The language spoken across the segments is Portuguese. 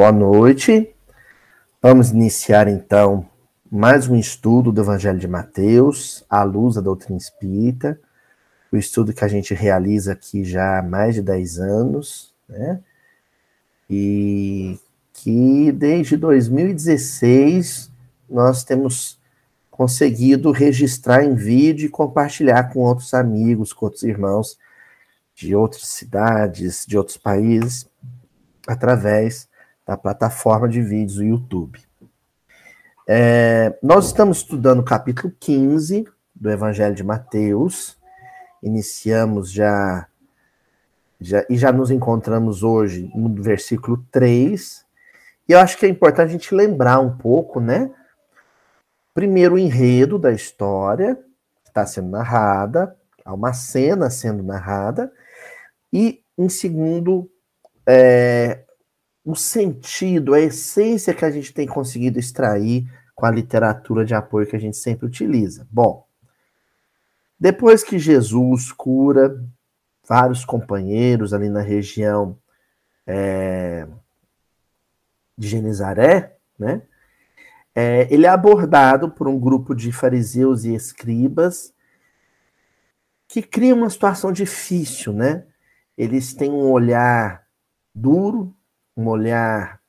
Boa noite. Vamos iniciar então mais um estudo do Evangelho de Mateus, à luz da doutrina espírita, o estudo que a gente realiza aqui já há mais de 10 anos, né? E que desde 2016 nós temos conseguido registrar em vídeo e compartilhar com outros amigos, com outros irmãos de outras cidades, de outros países, através da plataforma de vídeos do YouTube. É, nós estamos estudando o capítulo 15 do Evangelho de Mateus, iniciamos já, já e já nos encontramos hoje no versículo 3, e eu acho que é importante a gente lembrar um pouco, né? Primeiro, o enredo da história, que está sendo narrada, há uma cena sendo narrada, e, em segundo, é, o sentido, a essência que a gente tem conseguido extrair com a literatura de apoio que a gente sempre utiliza. Bom, depois que Jesus cura vários companheiros ali na região é, de Genizaré, né? É, ele é abordado por um grupo de fariseus e escribas que cria uma situação difícil, né? Eles têm um olhar duro, um olhar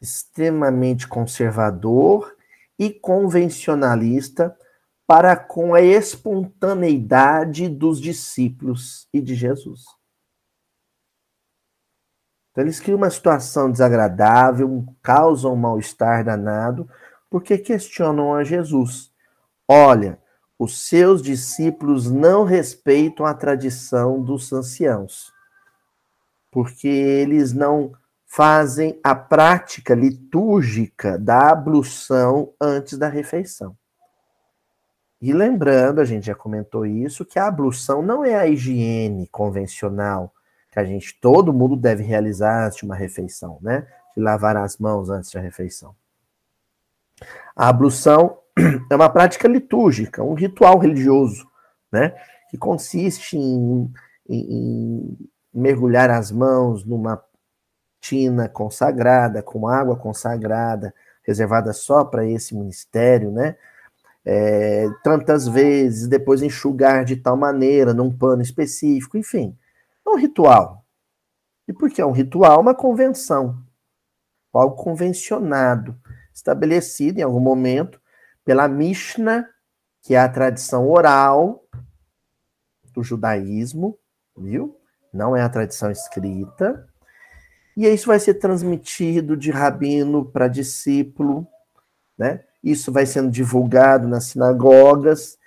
extremamente conservador e convencionalista para com a espontaneidade dos discípulos e de Jesus. Então, eles criam uma situação desagradável, causam um mal-estar danado, porque questionam a Jesus. Olha, os seus discípulos não respeitam a tradição dos anciãos, porque eles não fazem a prática litúrgica da ablução antes da refeição. E lembrando, a gente já comentou isso, que a ablução não é a higiene convencional que a gente, todo mundo deve realizar antes de uma refeição, né? De lavar as mãos antes da refeição. A ablução é uma prática litúrgica, um ritual religioso, né? Que consiste em, em, em mergulhar as mãos numa tina consagrada, com água consagrada, reservada só para esse ministério, né? É, tantas vezes, depois enxugar de tal maneira, num pano específico, enfim. É um ritual. E por que é um ritual? Uma convenção. Algo convencionado, estabelecido em algum momento pela Mishnah, que é a tradição oral do judaísmo, viu? Não é a tradição escrita. E isso vai ser transmitido de rabino para discípulo, né? Isso vai sendo divulgado nas sinagogas.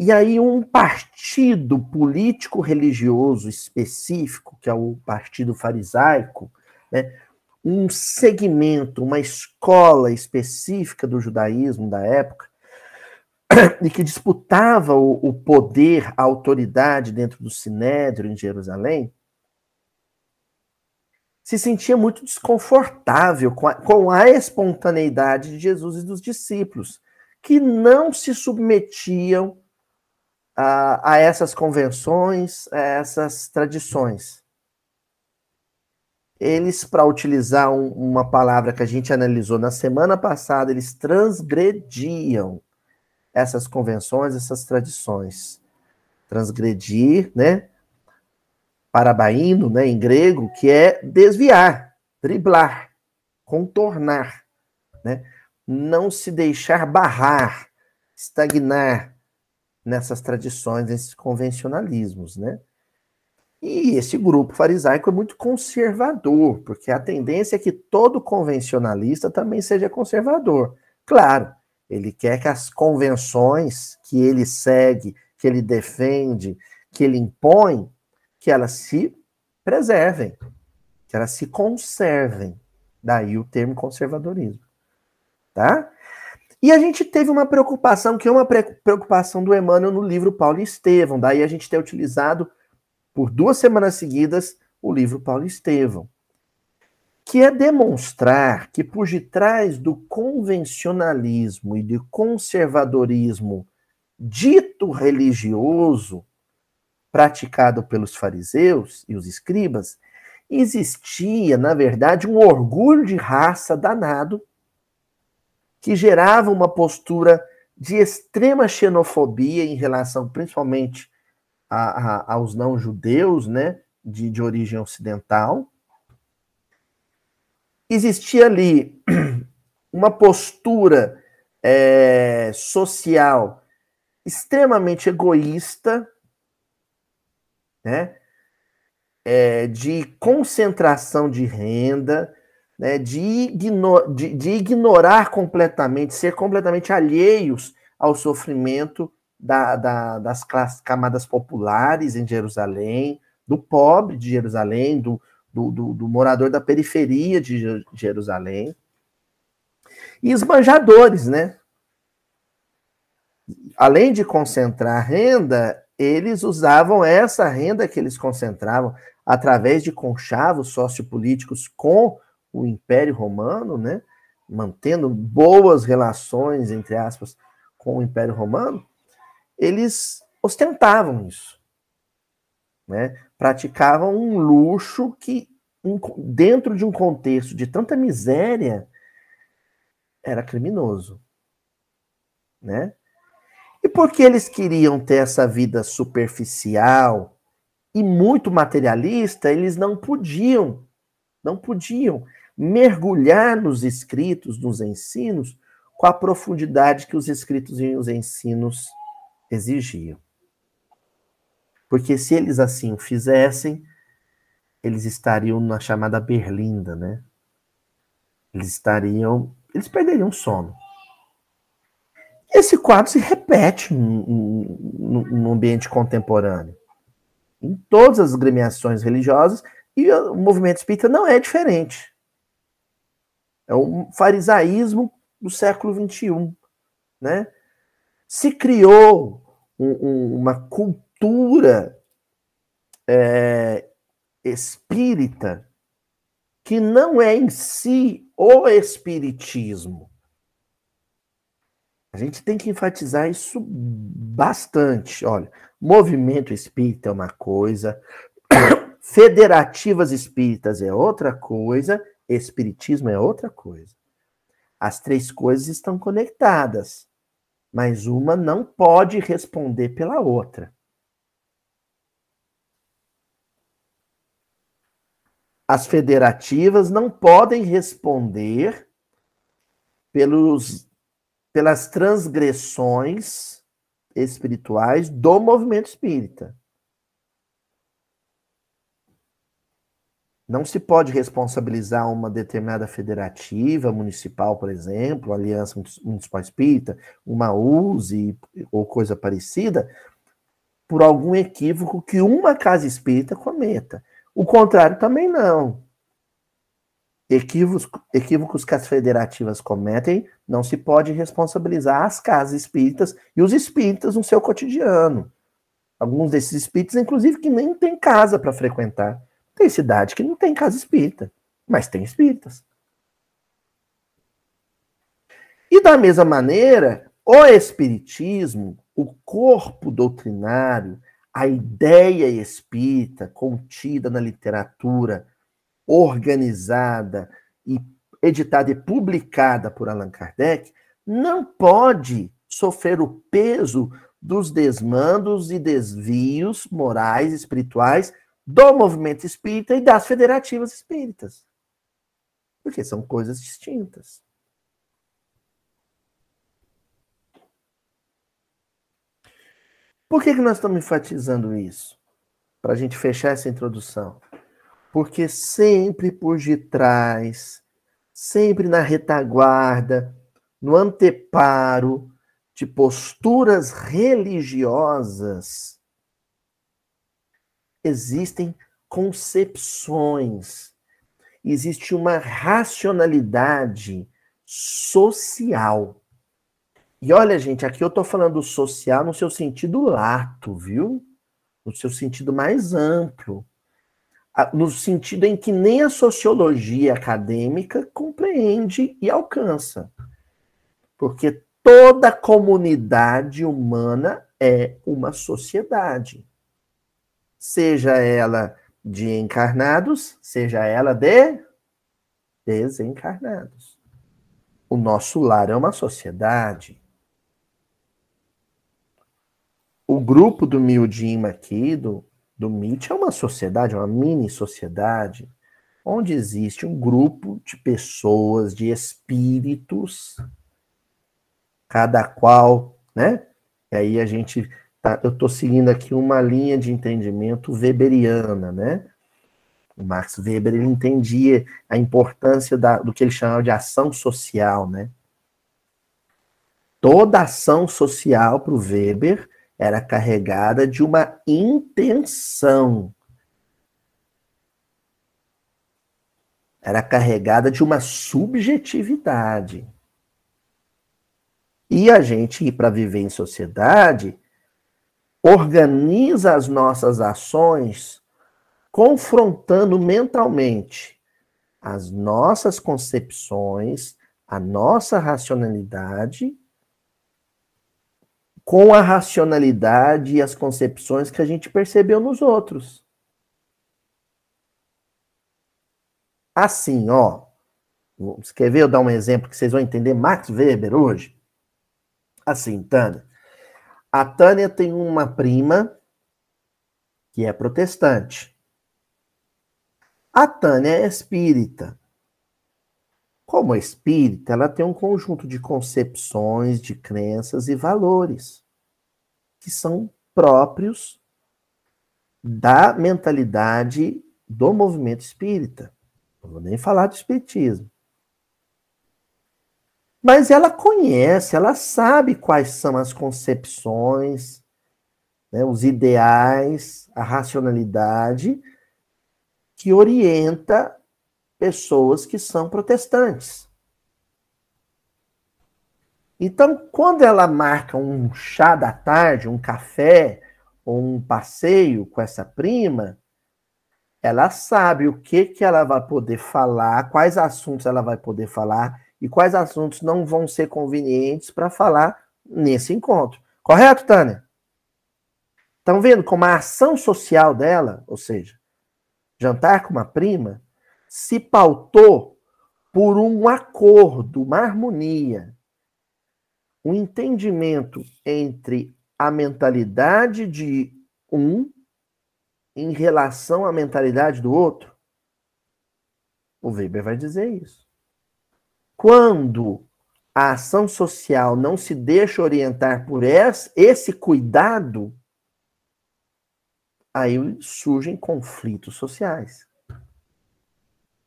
E aí um partido político religioso específico, que é o partido farisaico, né? um segmento, uma escola específica do judaísmo da época, e que disputava o, o poder, a autoridade dentro do Sinédrio em Jerusalém, se sentia muito desconfortável com a, com a espontaneidade de Jesus e dos discípulos, que não se submetiam a, a essas convenções, a essas tradições. Eles, para utilizar um, uma palavra que a gente analisou na semana passada, eles transgrediam essas convenções, essas tradições. Transgredir, né? Parabaíno, né, em grego, que é desviar, driblar, contornar, né? Não se deixar barrar, estagnar nessas tradições, nesses convencionalismos, né? E esse grupo farisaico é muito conservador, porque a tendência é que todo convencionalista também seja conservador. Claro, ele quer que as convenções que ele segue, que ele defende, que ele impõe, que elas se preservem, que elas se conservem. Daí o termo conservadorismo. Tá? E a gente teve uma preocupação, que é uma preocupação do Emmanuel no livro Paulo e Estevão. Daí a gente tem utilizado por duas semanas seguidas o livro Paulo e Estevão. Que é demonstrar que por detrás do convencionalismo e do conservadorismo dito religioso, praticado pelos fariseus e os escribas, existia, na verdade, um orgulho de raça danado que gerava uma postura de extrema xenofobia em relação, principalmente, a, a, aos não-judeus, né, de, de origem ocidental. Existia ali uma postura é, social extremamente egoísta, né, é, de concentração de renda, né, de, igno de, de ignorar completamente, ser completamente alheios ao sofrimento da, da, das classes, camadas populares em Jerusalém, do pobre de Jerusalém, do, do, do, do morador da periferia de Jerusalém. E esbanjadores, né? Além de concentrar renda, eles usavam essa renda que eles concentravam através de conchavos sociopolíticos com o Império Romano, né? Mantendo boas relações, entre aspas, com o Império Romano, eles ostentavam isso. Né? Praticavam um luxo que, dentro de um contexto de tanta miséria, era criminoso. Né? E porque eles queriam ter essa vida superficial e muito materialista, eles não podiam, não podiam mergulhar nos escritos, nos ensinos, com a profundidade que os escritos e os ensinos exigiam. Porque se eles assim o fizessem, eles estariam na chamada berlinda, né? Eles estariam, eles perderiam sono. Esse quadro se repete no, ambiente contemporâneo. Em todas as gremiações religiosas, e o movimento espírita não é diferente. É um farisaísmo do século XXI. Né? Se criou um, um, uma cultura é, espírita que não é em si o espiritismo. A gente tem que enfatizar isso bastante. Olha, movimento espírita é uma coisa, federativas espíritas é outra coisa, espiritismo é outra coisa. As três coisas estão conectadas mas uma não pode responder pela outra. As federativas não podem responder pelos, pelas transgressões espirituais do movimento espírita. Não se pode responsabilizar uma determinada federativa municipal, por exemplo, Aliança Municipal Espírita, uma USE ou coisa parecida, por algum equívoco que uma casa espírita cometa. O contrário também não. Equívocos, equívocos que as federativas cometem, não se pode responsabilizar as casas espíritas e os espíritas no seu cotidiano. Alguns desses espíritas, inclusive, que nem tem casa para frequentar. Tem cidade que não tem casa espírita, mas tem espíritas. E da mesma maneira, o espiritismo, o corpo doutrinário, a ideia espírita contida na literatura, organizada e editada e publicada por Allan Kardec, não pode sofrer o peso dos desmandos e desvios morais, espirituais do movimento espírita e das federativas espíritas. Porque são coisas distintas. Por que, que nós estamos enfatizando isso? Para a gente fechar essa introdução. Porque sempre por detrás, sempre na retaguarda, no anteparo de posturas religiosas, existem concepções, existe uma racionalidade social. E olha, gente, aqui eu estou falando social no seu sentido lato, viu? No seu sentido mais amplo. No sentido em que nem a sociologia acadêmica compreende e alcança. Porque toda comunidade humana é uma sociedade seja ela de encarnados, seja ela de desencarnados. O nosso lar é uma sociedade. O grupo do Mildim aqui, do, do MIT, é uma sociedade, uma mini sociedade, onde existe um grupo de pessoas, de espíritos, cada qual, né? E aí a gente tá, eu estou seguindo aqui uma linha de entendimento weberiana, né? O Max Weber ele entendia a importância da, do que ele chamava de ação social, né? Toda ação social para o Weber era carregada de uma intenção. Era carregada de uma subjetividade. E a gente para viver em sociedade organiza as nossas ações confrontando mentalmente as nossas concepções, a nossa racionalidade com a racionalidade e as concepções que a gente percebeu nos outros. Assim, ó. Você quer ver eu dar um exemplo que vocês vão entender Max Weber hoje? Assim, Tânia. A Tânia tem uma prima que é protestante. A Tânia é espírita. Como espírita, ela tem um conjunto de concepções, de crenças e valores que são próprios da mentalidade do movimento espírita. Não vou nem falar de espiritismo. Mas ela conhece, ela sabe quais são as concepções, né, os ideais, a racionalidade que orienta pessoas que são protestantes. Então, quando ela marca um chá da tarde, um café ou um passeio com essa prima, ela sabe o que que ela vai poder falar, quais assuntos ela vai poder falar e quais assuntos não vão ser convenientes para falar nesse encontro. Correto, Tânia? Estão vendo como a ação social dela, ou seja, jantar com uma prima, se pautou por um acordo, uma harmonia, um entendimento entre a mentalidade de um em relação à mentalidade do outro? O Weber vai dizer isso. Quando a ação social não se deixa orientar por esse cuidado, aí surgem conflitos sociais.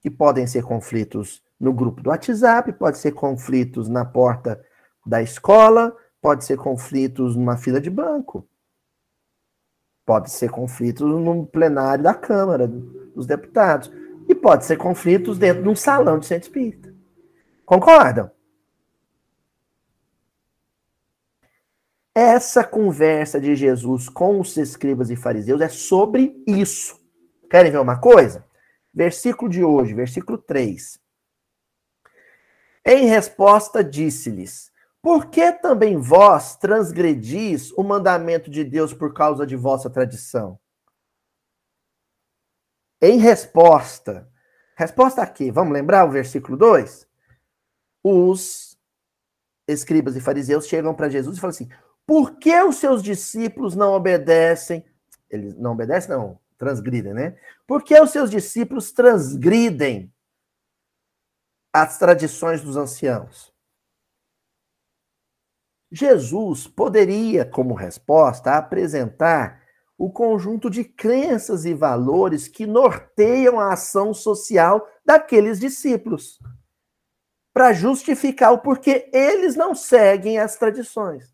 Que podem ser conflitos no grupo do WhatsApp, pode ser conflitos na porta da escola, pode ser conflitos numa fila de banco. Pode ser conflitos no plenário da Câmara dos Deputados. E pode ser conflitos dentro de um salão de centro espírita. Concordam? Essa conversa de Jesus com os escribas e fariseus é sobre isso. Querem ver uma coisa? Versículo de hoje, versículo 3. Em resposta, disse-lhes: Por que também vós transgredis o mandamento de Deus por causa de vossa tradição? Em resposta. Resposta a quê? Vamos lembrar o versículo 2? Os escribas e fariseus chegam para Jesus e falam assim: por que os seus discípulos não obedecem? Eles não obedecem, não, transgridem, né? Por que os seus discípulos transgridem as tradições dos anciãos? Jesus poderia, como resposta, apresentar o conjunto de crenças e valores que norteiam a ação social daqueles discípulos, para justificar o porquê eles não seguem as tradições.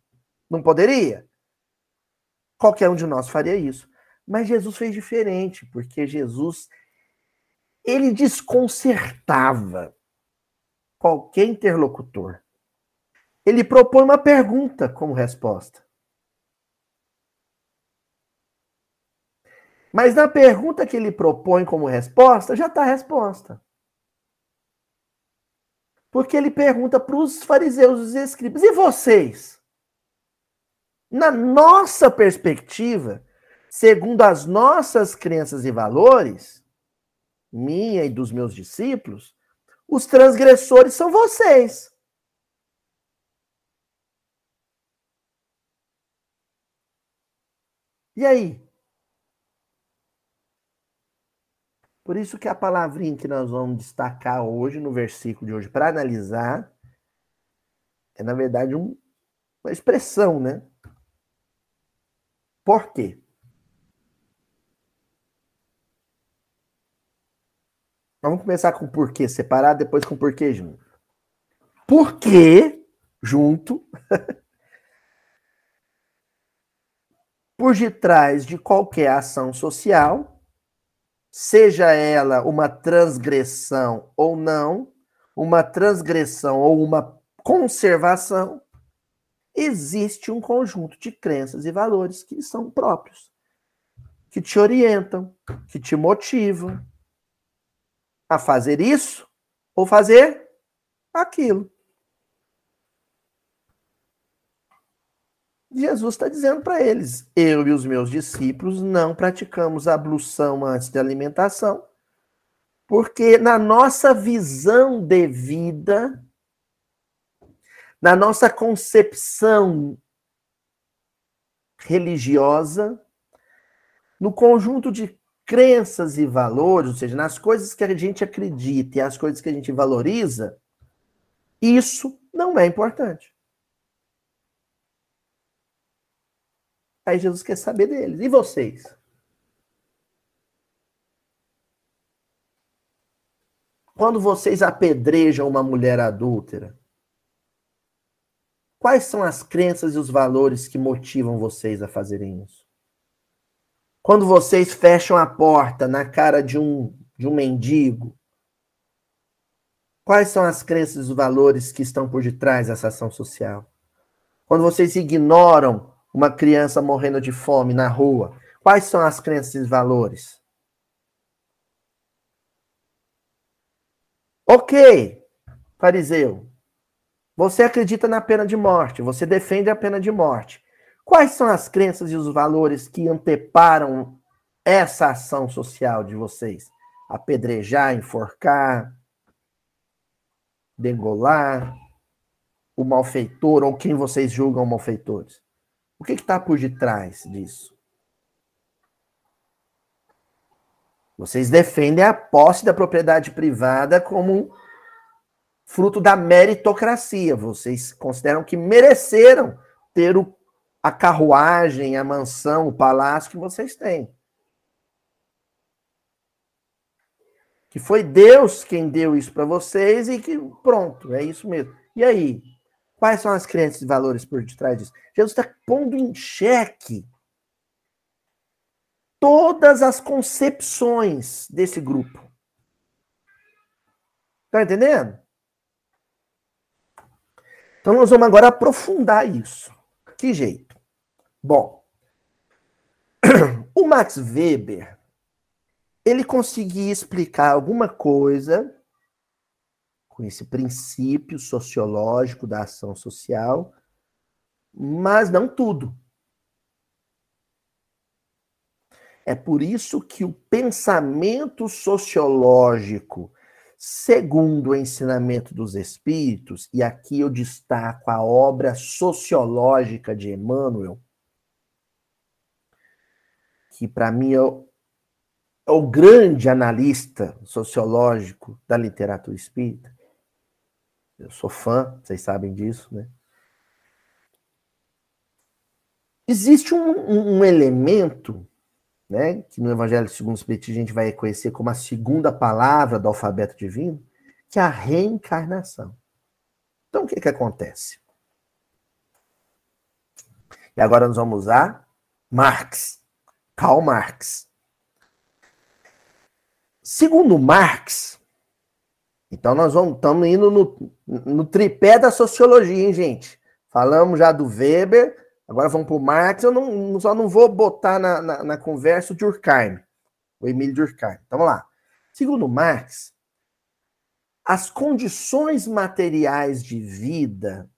Não poderia? Qualquer um de nós faria isso. Mas Jesus fez diferente, porque Jesus ele desconcertava qualquer interlocutor. Ele propõe uma pergunta como resposta. Mas na pergunta que ele propõe como resposta, já está a resposta. Porque ele pergunta para os fariseus os escribas: e vocês? Na nossa perspectiva, segundo as nossas crenças e valores, minha e dos meus discípulos, os transgressores são vocês. E aí? Por isso que a palavrinha que nós vamos destacar hoje, no versículo de hoje, para analisar, é, na verdade, um, uma expressão, né? Por quê? Vamos começar com porquê separado, depois com porquê junto. Porquê junto, por detrás de qualquer ação social, seja ela uma transgressão ou não, uma transgressão ou uma conservação, existe um conjunto de crenças e valores que são próprios, que te orientam, que te motivam a fazer isso ou fazer aquilo. Jesus está dizendo para eles: eu e os meus discípulos não praticamos ablução antes de alimentação, porque na nossa visão de vida, na nossa concepção religiosa, no conjunto de crenças e valores, ou seja, nas coisas que a gente acredita e as coisas que a gente valoriza, isso não é importante. Aí Jesus quer saber deles. E vocês? Quando vocês apedrejam uma mulher adúltera, quais são as crenças e os valores que motivam vocês a fazerem isso? Quando vocês fecham a porta na cara de um, de um mendigo, quais são as crenças e os valores que estão por detrás dessa ação social? Quando vocês ignoram uma criança morrendo de fome na rua? Quais são as crenças e valores? Ok, fariseu. Você acredita na pena de morte, você defende a pena de morte. Quais são as crenças e os valores que anteparam essa ação social de vocês? Apedrejar, enforcar, degolar, o malfeitor ou quem vocês julgam malfeitores? O que está por detrás disso? Vocês defendem a posse da propriedade privada como fruto da meritocracia. Vocês consideram que mereceram ter o, a carruagem, a mansão, o palácio que vocês têm. Que foi Deus quem deu isso para vocês e que pronto, é isso mesmo. E aí? Quais são as crenças e valores por detrás disso? Jesus está pondo em xeque todas as concepções desse grupo. Está entendendo? Então nós vamos agora aprofundar isso. Que jeito? Bom, o Max Weber ele conseguia explicar alguma coisa com esse princípio sociológico da ação social, mas não tudo. É por isso que o pensamento sociológico, segundo o ensinamento dos espíritos, e aqui eu destaco a obra sociológica de Emmanuel, que para mim é o, é o grande analista sociológico da literatura espírita, eu sou fã, vocês sabem disso, né? Existe um, um, elemento, né, que no Evangelho segundo o Espiritismo a gente vai conhecer como a segunda palavra do alfabeto divino, que é a reencarnação. Então, o que que acontece? E agora nós vamos usar Marx, Karl Marx. Segundo Marx, então nós vamos, estamos indo no, no tripé da sociologia, hein, gente? Falamos já do Weber, agora vamos para o Marx. Eu não, só não vou botar na, na, na conversa o Durkheim, o Emílio Durkheim. Então vamos lá. Segundo Marx, as condições materiais de vida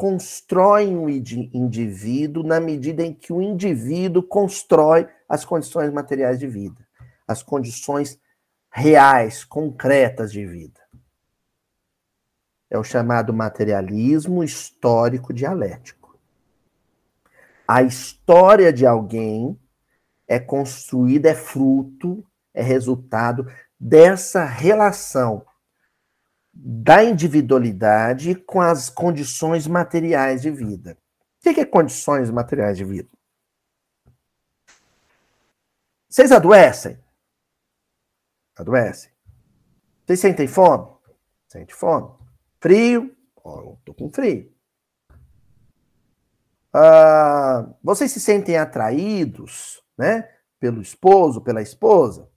constroem o indivíduo na medida em que o indivíduo constrói as condições materiais de vida, as condições reais, concretas de vida. É o chamado materialismo histórico dialético. A história de alguém é construída, é fruto, é resultado dessa relação da individualidade com as condições materiais de vida. O que é condições materiais de vida? Vocês adoecem? Adoecem. Vocês sentem fome? Sente fome. Frio? Oh, tô com frio. Ah, vocês se sentem atraídos, né? Pelo esposo, pela esposa?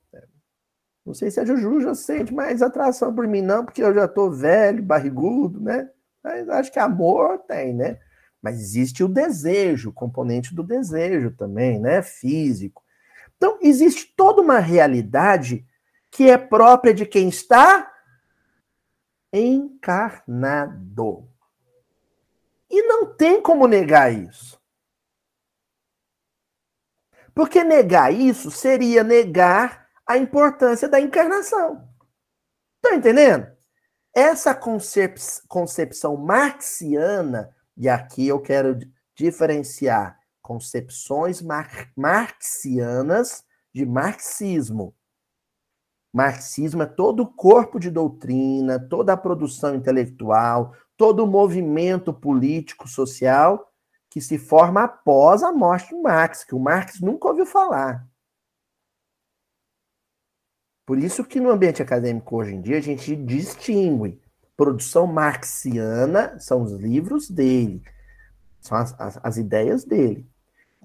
Não sei se a Juju já sente mais atração por mim, não, porque eu já tô velho, barrigudo, né? Mas acho que amor tem, né? Mas existe o desejo, componente do desejo também, né? Físico. Então, existe toda uma realidade que é própria de quem está encarnado. E não tem como negar isso. Porque negar isso seria negar a importância da encarnação. Tá entendendo? Essa concep concepção marxiana, e aqui eu quero diferenciar concepções mar marxianas de marxismo. Marxismo é todo o corpo de doutrina, toda a produção intelectual, todo o movimento político social que se forma após a morte de Marx, que o Marx nunca ouviu falar. Por isso que no ambiente acadêmico hoje em dia a gente distingue produção marxiana, são os livros dele, são as, as, as ideias dele.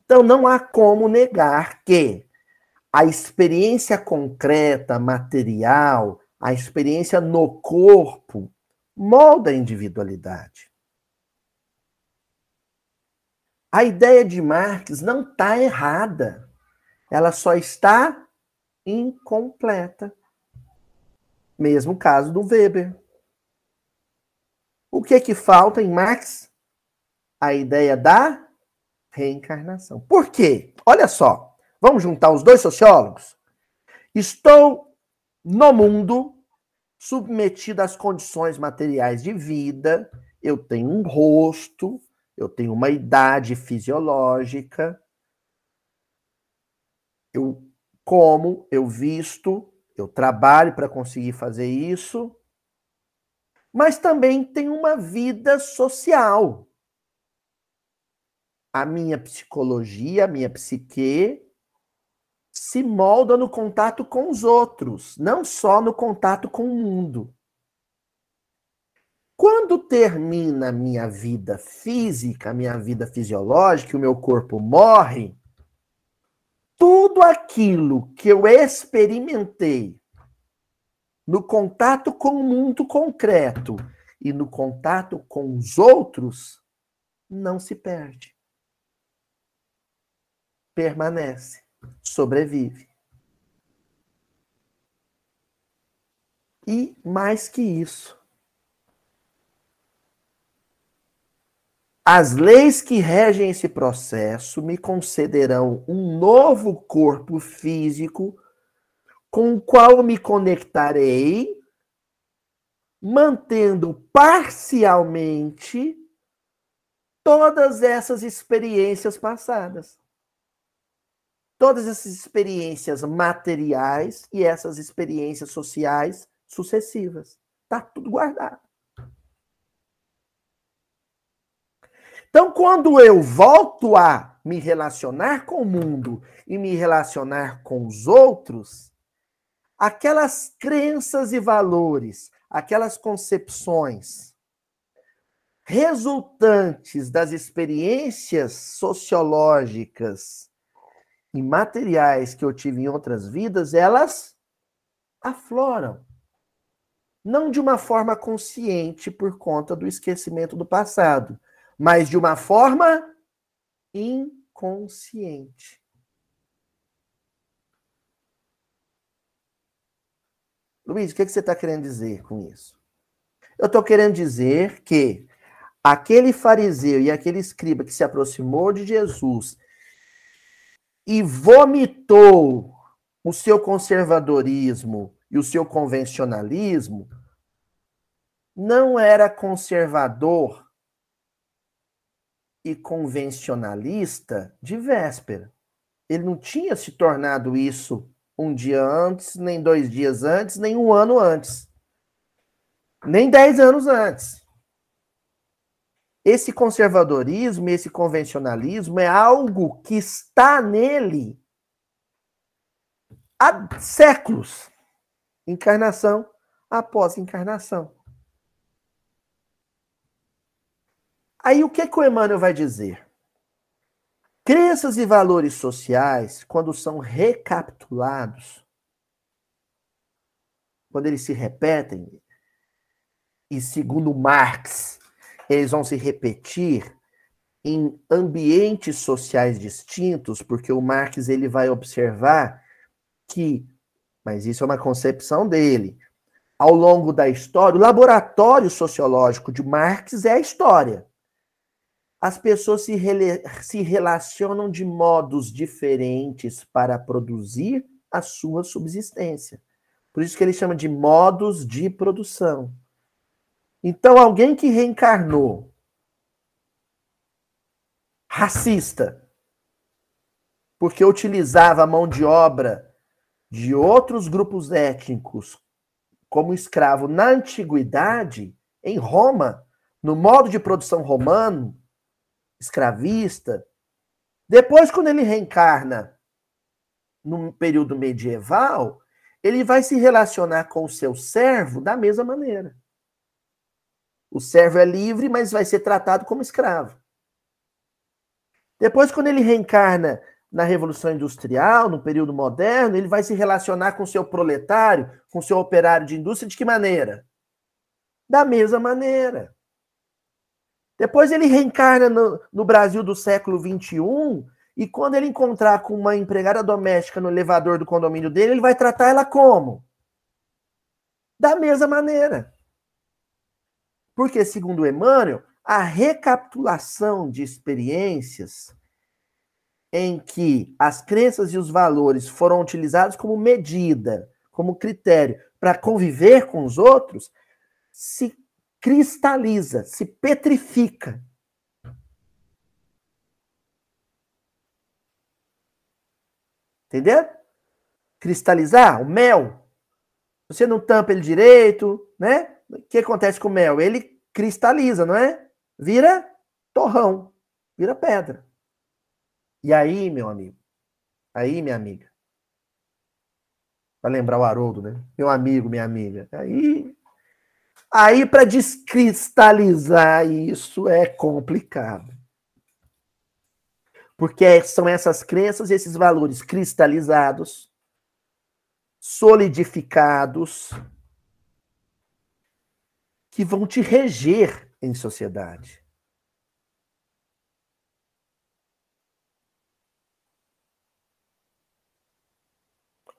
Então não há como negar que a experiência concreta, material, a experiência no corpo, molda a individualidade. A ideia de Marx não está errada. Ela só está incompleta. Mesmo caso do Weber. O que é que falta em Marx? A ideia da reencarnação. Por quê? Olha só, vamos juntar os dois sociólogos? Estou no mundo submetido às condições materiais de vida, eu tenho um rosto, eu tenho uma idade fisiológica, eu como, eu visto, eu trabalho para conseguir fazer isso, mas também tenho uma vida social. A minha psicologia, a minha psique se molda no contato com os outros, não só no contato com o mundo. Quando termina a minha vida física, a minha vida fisiológica, o meu corpo morre, tudo aquilo que eu experimentei no contato com o mundo concreto e no contato com os outros não se perde. Permanece, sobrevive. E mais que isso, As leis que regem esse processo me concederão um novo corpo físico com o qual me conectarei, mantendo parcialmente todas essas experiências passadas. Todas essas experiências materiais e essas experiências sociais sucessivas. Está tudo guardado. Então, quando eu volto a me relacionar com o mundo e me relacionar com os outros, aquelas crenças e valores, aquelas concepções resultantes das experiências sociológicas e materiais que eu tive em outras vidas, elas afloram. Não de uma forma consciente por conta do esquecimento do passado, mas de uma forma inconsciente. Luiz, o que, você está querendo dizer com isso? Eu estou querendo dizer que aquele fariseu e aquele escriba que se aproximou de Jesus e vomitou o seu conservadorismo e o seu convencionalismo, não era conservador e convencionalista de véspera. Ele não tinha se tornado isso um dia antes, nem dois dias antes, nem um ano antes, nem dez anos antes. Esse conservadorismo, esse convencionalismo é algo que está nele há séculos encarnação após encarnação. Aí o que, que o Emmanuel vai dizer? Crenças e valores sociais, quando são recapitulados, quando eles se repetem, e segundo Marx, eles vão se repetir em ambientes sociais distintos, porque o Marx ele vai observar que, mas isso é uma concepção dele, ao longo da história, o laboratório sociológico de Marx é a história as pessoas se, se relacionam de modos diferentes para produzir a sua subsistência. Por isso que ele chama de modos de produção. Então, alguém que reencarnou racista, porque utilizava a mão de obra de outros grupos étnicos como escravo na antiguidade, em Roma, no modo de produção romano, escravista. Depois, quando ele reencarna no período medieval, ele vai se relacionar com o seu servo da mesma maneira. O servo é livre, mas vai ser tratado como escravo. Depois, quando ele reencarna na Revolução Industrial, no período moderno, ele vai se relacionar com o seu proletário, com o seu operário de indústria, de que maneira? Da mesma maneira. Depois ele reencarna no, no Brasil do século XXI, e quando ele encontrar com uma empregada doméstica no elevador do condomínio dele, ele vai tratar ela como? Da mesma maneira. Porque, segundo Emmanuel, a recapitulação de experiências em que as crenças e os valores foram utilizados como medida, como critério para conviver com os outros, se cristaliza, se petrifica. Entendeu? Cristalizar, o mel. Você não tampa ele direito, né? O que acontece com o mel? Ele cristaliza, não é? Vira torrão, vira pedra. E aí, meu amigo, aí, minha amiga, para lembrar o Haroldo, né? Meu amigo, minha amiga. Aí Aí, para descristalizar isso é complicado. Porque são essas crenças, esses valores cristalizados, solidificados, que vão te reger em sociedade.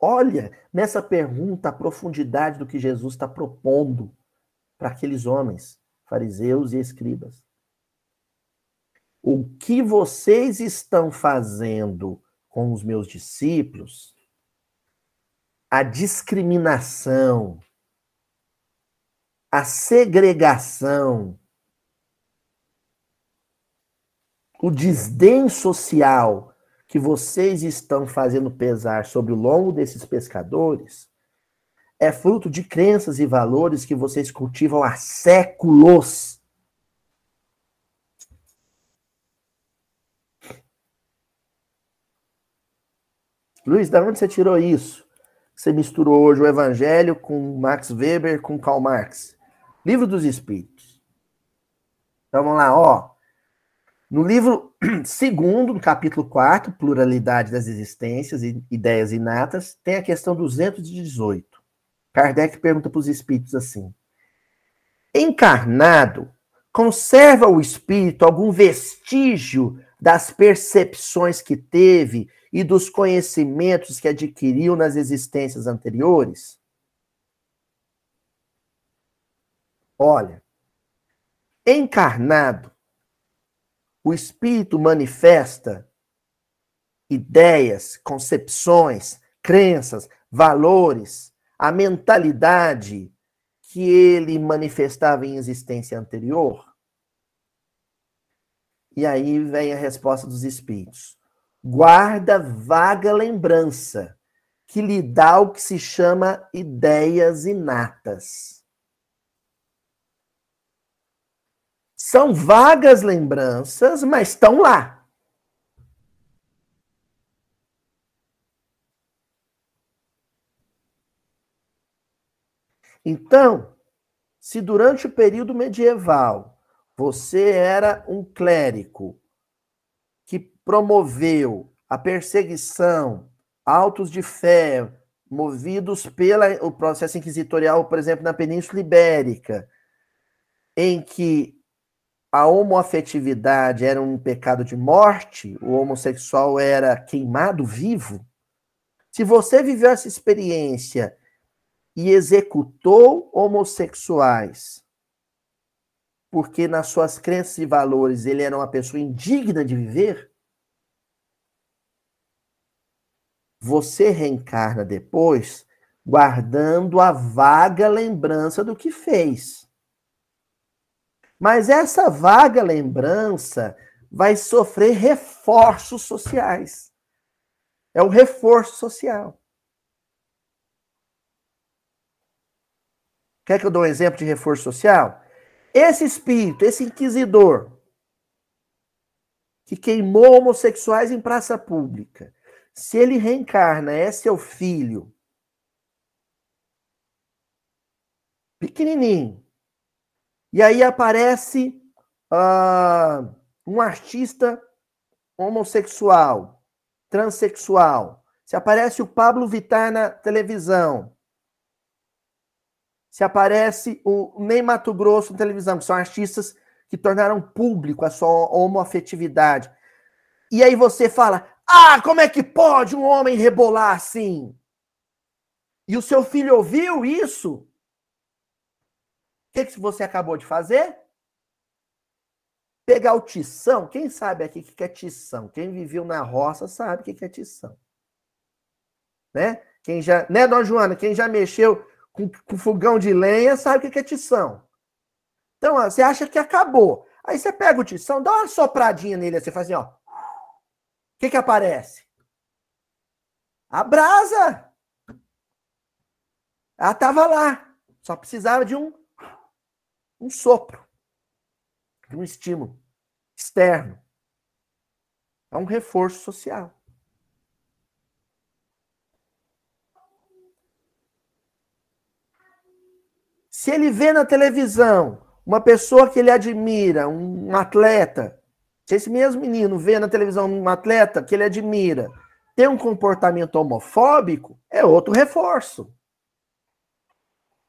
Olha nessa pergunta a profundidade do que Jesus está propondo para aqueles homens, fariseus e escribas. O que vocês estão fazendo com os meus discípulos, a discriminação, a segregação, o desdém social que vocês estão fazendo pesar sobre o longo desses pescadores é fruto de crenças e valores que vocês cultivam há séculos. Luiz, da onde você tirou isso? Você misturou hoje o Evangelho com Max Weber, com Karl Marx. Livro dos Espíritos. Então vamos lá, ó. No livro segundo, no capítulo 4, Pluralidade das Existências e Ideias Inatas, tem a questão 218. Kardec pergunta para os espíritos assim: encarnado, conserva o espírito algum vestígio das percepções que teve e dos conhecimentos que adquiriu nas existências anteriores? Olha, encarnado, o espírito manifesta ideias, concepções, crenças, valores, a mentalidade que ele manifestava em existência anterior? E aí vem a resposta dos espíritos. Guarda vaga lembrança, que lhe dá o que se chama ideias inatas. São vagas lembranças, mas estão lá. Então, se durante o período medieval você era um clérigo que promoveu a perseguição, autos de fé, movidos pelo processo inquisitorial, por exemplo, na Península Ibérica, em que a homoafetividade era um pecado de morte, o homossexual era queimado vivo. Se você viveu essa experiência e executou homossexuais, porque nas suas crenças e valores ele era uma pessoa indigna de viver, você reencarna depois guardando a vaga lembrança do que fez. Mas essa vaga lembrança vai sofrer reforços sociais. É o reforço social. Quer que eu dou um exemplo de reforço social? Esse espírito, esse inquisidor, que queimou homossexuais em praça pública, se ele reencarna, é seu filho, pequenininho, e aí aparece uh, um artista homossexual, transexual. Se aparece o Pablo Vittar na televisão. Se aparece o Ney Mato Grosso na televisão, que são artistas que tornaram público a sua homoafetividade. E aí você fala: ah, como é que pode um homem rebolar assim? E o seu filho ouviu isso? O que, que você acabou de fazer? Pegar o tição. Quem sabe aqui o que é tição? Quem viveu na roça sabe o que é tição. Né? Quem já, né, Dona Joana? Quem já mexeu com, com fogão de lenha sabe o que é tição. Então, ó, você acha que acabou. Aí você pega o tição, dá uma sopradinha nele, você faz assim, ó. O que que aparece? A brasa. Ela estava lá. Só precisava de um um sopro, de um estímulo externo. É um reforço social. Se ele vê na televisão uma pessoa que ele admira, um atleta, se esse mesmo menino vê na televisão um atleta que ele admira, tem um comportamento homofóbico, é outro reforço.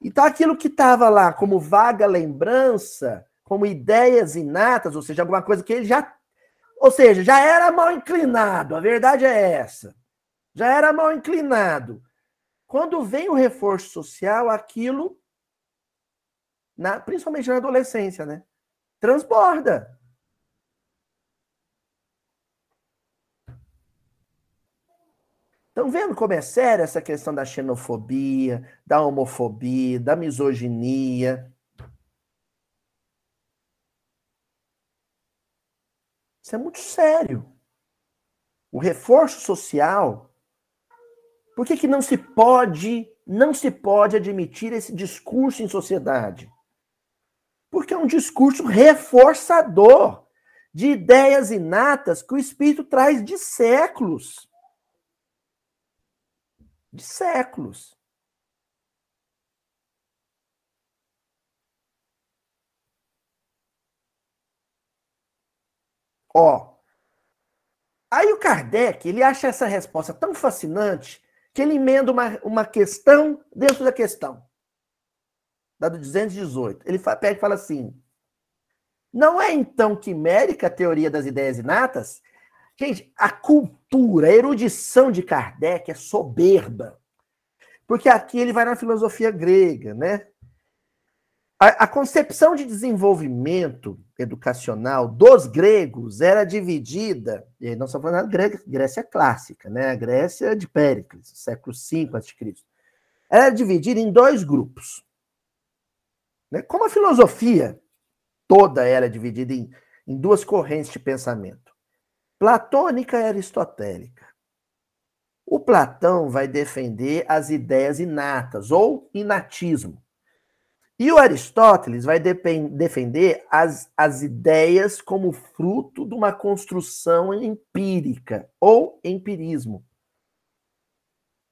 Então, aquilo que estava lá como vaga lembrança, como ideias inatas, ou seja, alguma coisa que ele já. Ou seja, já era mal inclinado, a verdade é essa. Já era mal inclinado. Quando vem o reforço social, aquilo, na, principalmente na adolescência, né? Transborda. Estão vendo como é séria essa questão da xenofobia, da homofobia, da misoginia? Isso é muito sério. O reforço social. Por que, que não se pode, não se pode admitir esse discurso em sociedade? Porque é um discurso reforçador de ideias inatas que o espírito traz de séculos de séculos. Ó, aí o Kardec, ele acha essa resposta tão fascinante que ele emenda uma, uma questão dentro da questão. Da do 218. Ele pega e fala assim, não é então quimérica a teoria das ideias inatas? Gente, a cultura, a erudição de Kardec é soberba. Porque aqui ele vai na filosofia grega, né? A, a, concepção de desenvolvimento educacional dos gregos era dividida, e aí nós estamos falando da Grécia clássica, né? a Grécia de Péricles, século V a.C. Era dividida em dois grupos. Né? Como a filosofia toda era dividida em, em duas correntes de pensamento, platônica e aristotélica. O Platão vai defender as ideias inatas, ou inatismo e o Aristóteles vai defender as, as ideias como fruto de uma construção empírica ou empirismo.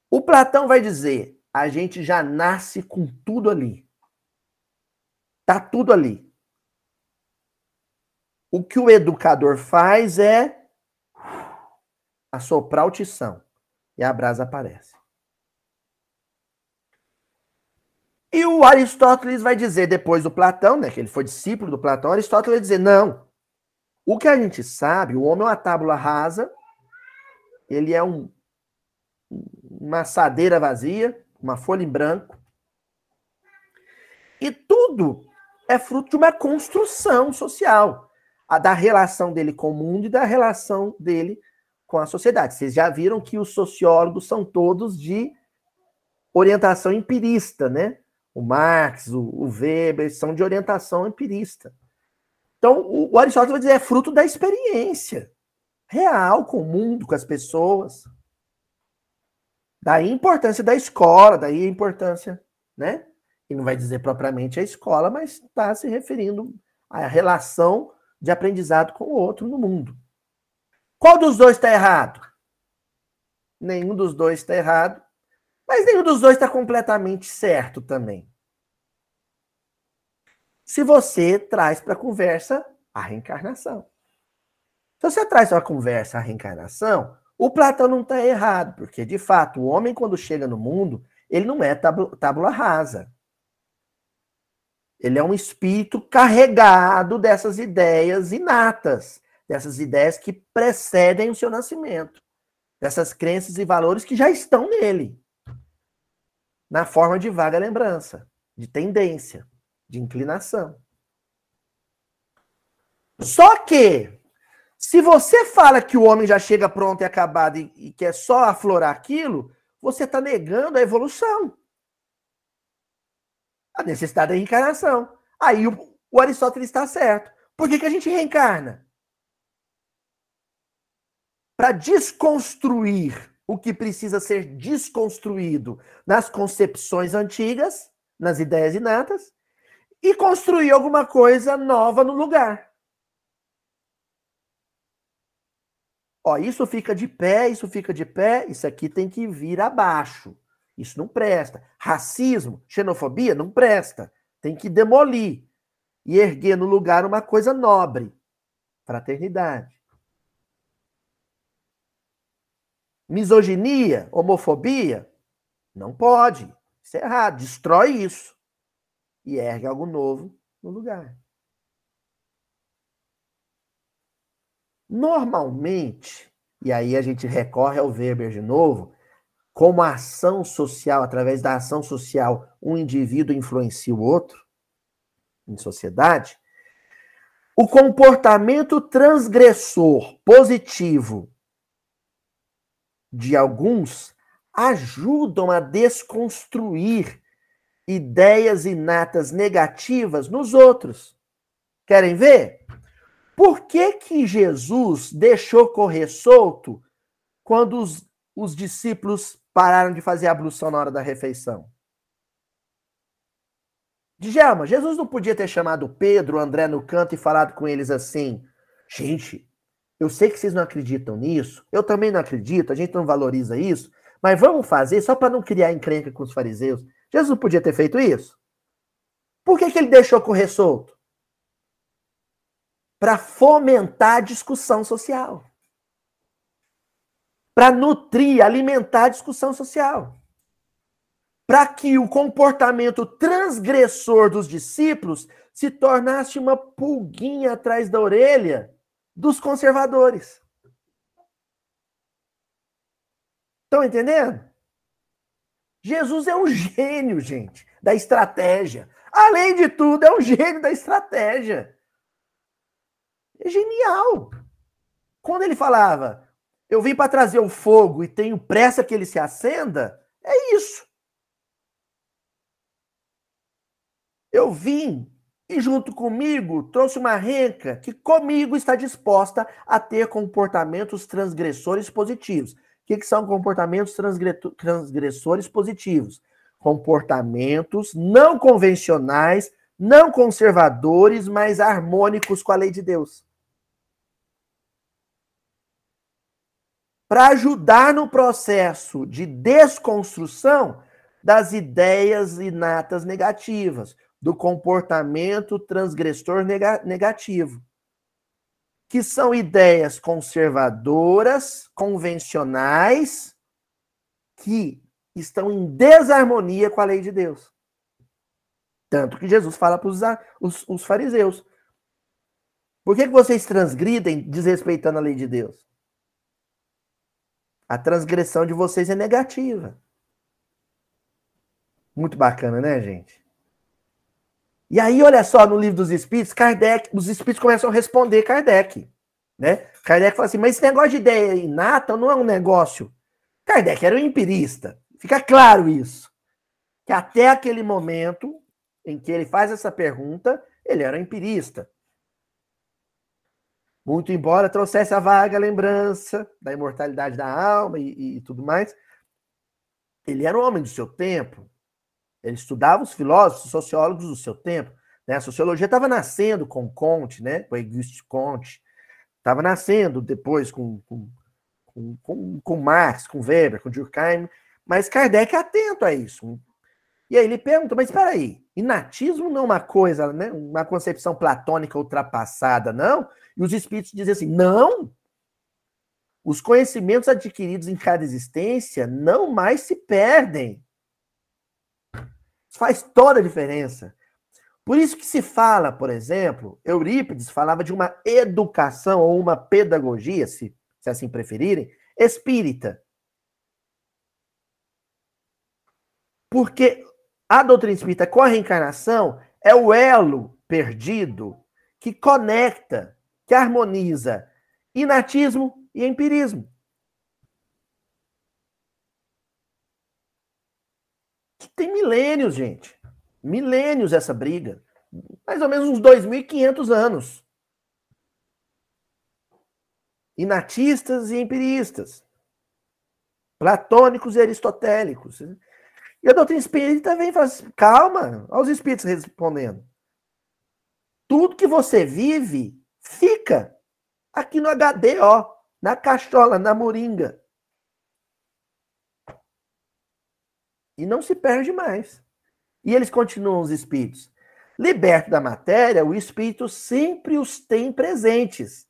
O Platão vai dizer: a gente já nasce com tudo ali. Tá tudo ali. O que o educador faz é assoprar o tição e a brasa aparece. E o Aristóteles vai dizer depois do Platão, né, que ele foi discípulo do Platão, Aristóteles vai dizer: não. O que a gente sabe, o homem é uma tábula rasa, ele é um, uma assadeira vazia, uma folha em branco. E tudo é fruto de uma construção social, a da relação dele com o mundo e da relação dele com a sociedade. Vocês já viram que os sociólogos são todos de orientação empirista, né? o Marx, o, Weber, são de orientação empirista. Então, o, o Aristóteles vai dizer, é fruto da experiência real com o mundo, com as pessoas. Daí a importância da escola, daí a importância, né? E não vai dizer propriamente a escola, mas está se referindo à relação de aprendizado com o outro no mundo. Qual dos dois está errado? Nenhum dos dois está errado. Mas nenhum dos dois está completamente certo também. Se você traz para a conversa a reencarnação. Se você traz para a conversa a reencarnação, o Platão não está errado, porque de fato o homem, quando chega no mundo, ele não é tábula rasa. Ele é um espírito carregado dessas ideias inatas, dessas ideias que precedem o seu nascimento, dessas crenças e valores que já estão nele na forma de vaga lembrança, de tendência, de inclinação. Só que, se você fala que o homem já chega pronto e acabado e, e quer só aflorar aquilo, você está negando a evolução. A necessidade da reencarnação. Aí o, o Aristóteles está certo. Por que, que a gente reencarna? Para desconstruir o que precisa ser desconstruído nas concepções antigas, nas ideias inatas, e construir alguma coisa nova no lugar. Ó, isso fica de pé, isso fica de pé, isso aqui tem que vir abaixo. Isso não presta. Racismo, xenofobia, não presta. Tem que demolir e erguer no lugar uma coisa nobre. Fraternidade. Misoginia, homofobia? Não pode. Isso é errado. Destrói isso. E ergue algo novo no lugar. Normalmente, e aí a gente recorre ao Weber de novo, como a ação social, através da ação social, um indivíduo influencia o outro em sociedade, o comportamento transgressor positivo de alguns ajudam a desconstruir ideias inatas negativas nos outros. Querem ver? Por que, que Jesus deixou correr solto quando os, os discípulos pararam de fazer a ablução na hora da refeição? Djalma, Jesus não podia ter chamado Pedro, André no canto e falado com eles assim: gente, eu sei que vocês não acreditam nisso, eu também não acredito, a gente não valoriza isso, mas vamos fazer só para não criar encrenca com os fariseus. Jesus não podia ter feito isso? Por que, que ele deixou correr solto? Para fomentar a discussão social. Para nutrir, alimentar a discussão social. Para que o comportamento transgressor dos discípulos se tornasse uma pulguinha atrás da orelha dos conservadores. Estão entendendo? Jesus é um gênio, gente, da estratégia. Além de tudo, é um gênio da estratégia. É genial. Quando ele falava, eu vim para trazer o fogo e tenho pressa que ele se acenda, é isso. Eu vim e junto comigo trouxe uma renca que comigo está disposta a ter comportamentos transgressores positivos. O que, que são comportamentos transgressores positivos? Comportamentos não convencionais, não conservadores, mas harmônicos com a lei de Deus. Para ajudar no processo de desconstrução das ideias inatas negativas do comportamento transgressor negativo, que são ideias conservadoras, convencionais, que estão em desarmonia com a lei de Deus. Tanto que Jesus fala para os, os, fariseus: por que, que vocês transgridem desrespeitando a lei de Deus? A transgressão de vocês é negativa. Muito bacana, né, gente? E aí, olha só, no livro dos Espíritos, Kardec, os Espíritos começam a responder Kardec. Né? Kardec fala assim, mas esse negócio de ideia inata não é um negócio. Kardec era um empirista. Fica claro isso. Que até aquele momento em que ele faz essa pergunta, ele era um empirista. Muito embora trouxesse a vaga lembrança da imortalidade da alma e, e tudo mais, ele era um homem do seu tempo. Ele estudava os filósofos, os sociólogos do seu tempo. Né? A sociologia estava nascendo com Comte, né? com Auguste Comte. Estava nascendo depois com, com, com, com, com Marx, com Weber, com Durkheim. Mas Kardec é atento a isso. E aí ele pergunta, mas espera aí, inatismo não é uma coisa, né, uma concepção platônica ultrapassada, não? E os espíritos dizem assim, não! Os conhecimentos adquiridos em cada existência não mais se perdem. Isso faz toda a diferença. Por isso que se fala, por exemplo, Eurípides falava de uma educação ou uma pedagogia, se, se assim preferirem, espírita. Porque a doutrina espírita com a reencarnação é o elo perdido que conecta, que harmoniza inatismo e empirismo. Tem milênios, gente. Milênios essa briga. Mais ou menos uns 2.500 anos. Inatistas e empiristas. Platônicos e aristotélicos. E a doutrina espírita vem e fala assim, calma, olha os espíritos respondendo. Tudo que você vive fica aqui no HD, ó, na cachola, na moringa. E não se perde mais. E eles continuam os espíritos. Liberto da matéria, o espírito sempre os tem presentes.